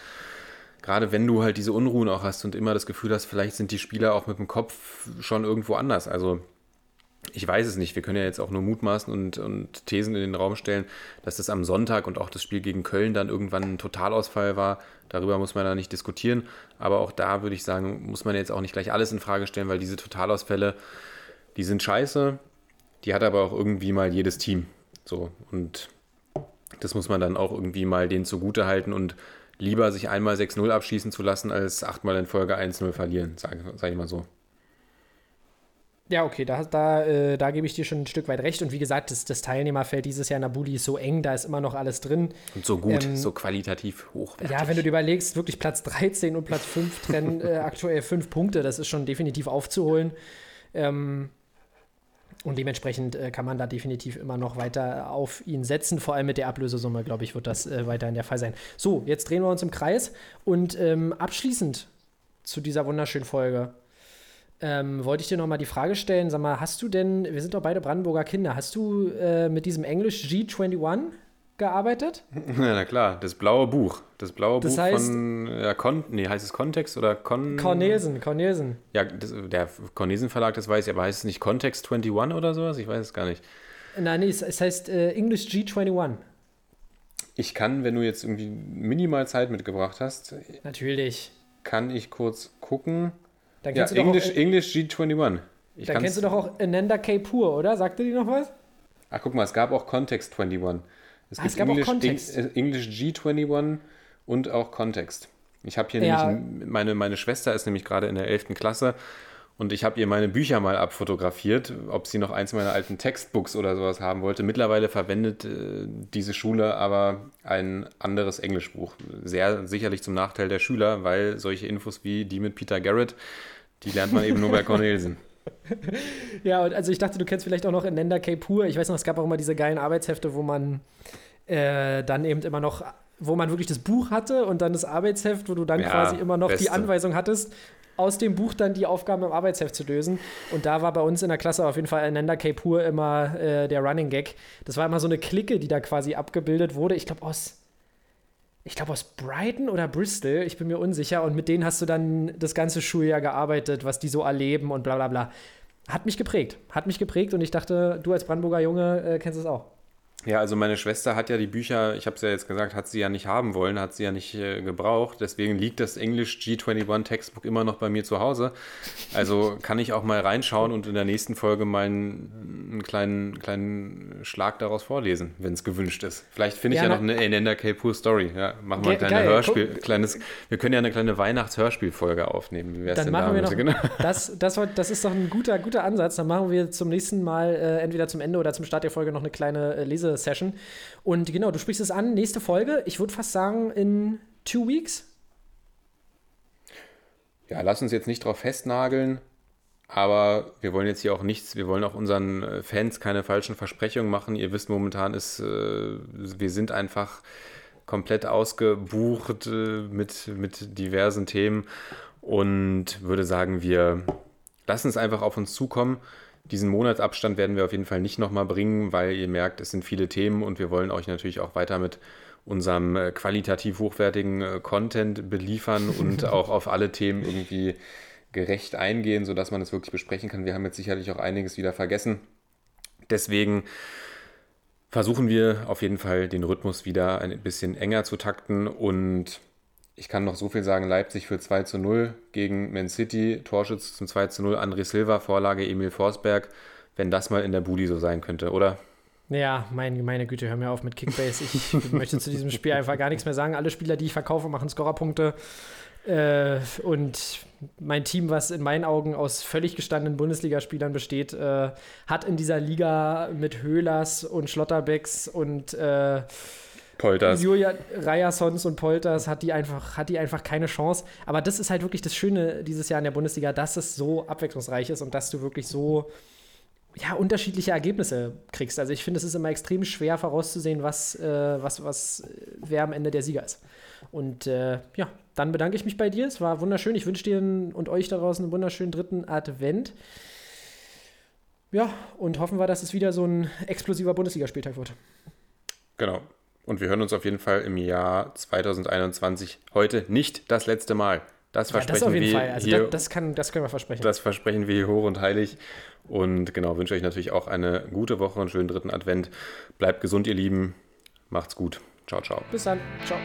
gerade wenn du halt diese Unruhen auch hast und immer das Gefühl hast, vielleicht sind die Spieler auch mit dem Kopf schon irgendwo anders. Also ich weiß es nicht. Wir können ja jetzt auch nur mutmaßen und, und Thesen in den Raum stellen, dass das am Sonntag und auch das Spiel gegen Köln dann irgendwann ein Totalausfall war. Darüber muss man da nicht diskutieren. Aber auch da würde ich sagen, muss man jetzt auch nicht gleich alles in Frage stellen, weil diese Totalausfälle, die sind scheiße. Die hat aber auch irgendwie mal jedes Team. So. Und das muss man dann auch irgendwie mal denen zugute halten und lieber sich einmal 6-0 abschießen zu lassen, als achtmal in Folge 1-0 verlieren, sage sag ich mal so. Ja, okay, da, da, äh, da gebe ich dir schon ein Stück weit recht. Und wie gesagt, das, das Teilnehmerfeld dieses Jahr in Nabuli ist so eng, da ist immer noch alles drin. Und so gut, ähm, so qualitativ hochwertig. Ja, wenn du dir überlegst, wirklich Platz 13 und Platz 5 trennen äh, aktuell 5 Punkte, das ist schon definitiv aufzuholen. Ähm, und dementsprechend äh, kann man da definitiv immer noch weiter auf ihn setzen. Vor allem mit der Ablösesumme, glaube ich, wird das äh, weiterhin der Fall sein. So, jetzt drehen wir uns im Kreis. Und ähm, abschließend zu dieser wunderschönen Folge ähm, wollte ich dir noch mal die Frage stellen. Sag mal, hast du denn, wir sind doch beide Brandenburger Kinder, hast du äh, mit diesem Englisch G21 gearbeitet? (laughs) Ja, na klar, das blaue Buch. Das blaue das Buch heißt, von, ja, Kon nee, heißt es Kontext oder Con... Cornelsen, Cornelsen. Ja, das, der Cornelsen Verlag, das weiß ich, aber heißt es nicht Kontext 21 oder sowas? Ich weiß es gar nicht. Nein, nee, es, es heißt äh, English G21. Ich kann, wenn du jetzt irgendwie minimal Zeit mitgebracht hast. Natürlich. Kann ich kurz gucken. Dann ja, English, auch, English G21. Ich dann kennst du doch auch Ananda K. Pur, oder? Sagte die noch was? Ach, guck mal, es gab auch Context 21. Es, ah, es gab English, auch Kontext. Äh, English G21 und auch Kontext. Ich habe hier ja. nämlich, meine, meine Schwester ist nämlich gerade in der 11. Klasse und ich habe ihr meine Bücher mal abfotografiert, ob sie noch eins meiner alten Textbooks oder sowas haben wollte. Mittlerweile verwendet äh, diese Schule aber ein anderes Englischbuch. Sehr sicherlich zum Nachteil der Schüler, weil solche Infos wie die mit Peter Garrett, die lernt man eben nur bei Cornelsen. (laughs) (laughs) ja, und also ich dachte, du kennst vielleicht auch noch Nenda K. Pur. Ich weiß noch, es gab auch immer diese geilen Arbeitshefte, wo man äh, dann eben immer noch, wo man wirklich das Buch hatte und dann das Arbeitsheft, wo du dann ja, quasi immer noch beste. die Anweisung hattest, aus dem Buch dann die Aufgaben im Arbeitsheft zu lösen. Und da war bei uns in der Klasse auf jeden Fall Nenda K. Pur immer äh, der Running Gag. Das war immer so eine Clique, die da quasi abgebildet wurde. Ich glaube aus ich glaube aus Brighton oder Bristol, ich bin mir unsicher. Und mit denen hast du dann das ganze Schuljahr gearbeitet, was die so erleben und bla bla bla. Hat mich geprägt. Hat mich geprägt und ich dachte, du als Brandenburger Junge äh, kennst es auch. Ja, also meine Schwester hat ja die Bücher, ich habe es ja jetzt gesagt, hat sie ja nicht haben wollen, hat sie ja nicht äh, gebraucht. Deswegen liegt das English G21 Textbook immer noch bei mir zu Hause. Also kann ich auch mal reinschauen und in der nächsten Folge mal einen, einen kleinen, kleinen Schlag daraus vorlesen, wenn es gewünscht ist. Vielleicht finde ich ja, ja noch eine Enenda K-Pur Story. Ja, machen wir ein kleines Hörspiel. Kleines, wir können ja eine kleine Weihnachtshörspielfolge aufnehmen. Wie Dann machen wir noch, genau. (laughs) das, das, das ist doch ein guter, guter Ansatz. Dann machen wir zum nächsten Mal äh, entweder zum Ende oder zum Start der Folge noch eine kleine äh, Lese Session. Und genau, du sprichst es an, nächste Folge, ich würde fast sagen in two weeks. Ja, lass uns jetzt nicht drauf festnageln, aber wir wollen jetzt hier auch nichts, wir wollen auch unseren äh, Fans keine falschen Versprechungen machen. Ihr wisst, momentan ist, äh, wir sind einfach komplett ausgebucht äh, mit, mit diversen Themen und würde sagen, wir lassen es einfach auf uns zukommen. Diesen Monatsabstand werden wir auf jeden Fall nicht nochmal bringen, weil ihr merkt, es sind viele Themen und wir wollen euch natürlich auch weiter mit unserem äh, qualitativ hochwertigen äh, Content beliefern (laughs) und auch auf alle Themen irgendwie gerecht eingehen, sodass man es wirklich besprechen kann. Wir haben jetzt sicherlich auch einiges wieder vergessen. Deswegen versuchen wir auf jeden Fall den Rhythmus wieder ein bisschen enger zu takten und ich kann noch so viel sagen, Leipzig für 2 zu 0 gegen Man City, Torschütz zum 2 zu 0, André Silva, Vorlage Emil Forsberg, wenn das mal in der Budi so sein könnte, oder? Ja, mein, meine Güte, hör mir auf mit Kickbase. Ich (laughs) möchte zu diesem Spiel einfach gar nichts mehr sagen. Alle Spieler, die ich verkaufe, machen Scorerpunkte. Äh, und mein Team, was in meinen Augen aus völlig gestandenen Bundesligaspielern besteht, äh, hat in dieser Liga mit Höhlers und Schlotterbecks und äh, Polters. Julia Reyasons und Polters hat die, einfach, hat die einfach keine Chance. Aber das ist halt wirklich das Schöne dieses Jahr in der Bundesliga, dass es so abwechslungsreich ist und dass du wirklich so ja, unterschiedliche Ergebnisse kriegst. Also ich finde, es ist immer extrem schwer vorauszusehen, was, äh, was, was, wer am Ende der Sieger ist. Und äh, ja, dann bedanke ich mich bei dir. Es war wunderschön. Ich wünsche dir und euch da draußen einen wunderschönen dritten Advent. Ja, und hoffen wir, dass es wieder so ein explosiver Bundesligaspieltag wird. Genau. Und wir hören uns auf jeden Fall im Jahr 2021 heute nicht das letzte Mal. Das versprechen ja, das auf jeden wir Fall. Also hier, das, das, kann, das können wir versprechen. Das versprechen wir hier hoch und heilig. Und genau, wünsche euch natürlich auch eine gute Woche, einen schönen dritten Advent. Bleibt gesund, ihr Lieben. Macht's gut. Ciao, ciao. Bis dann. Ciao.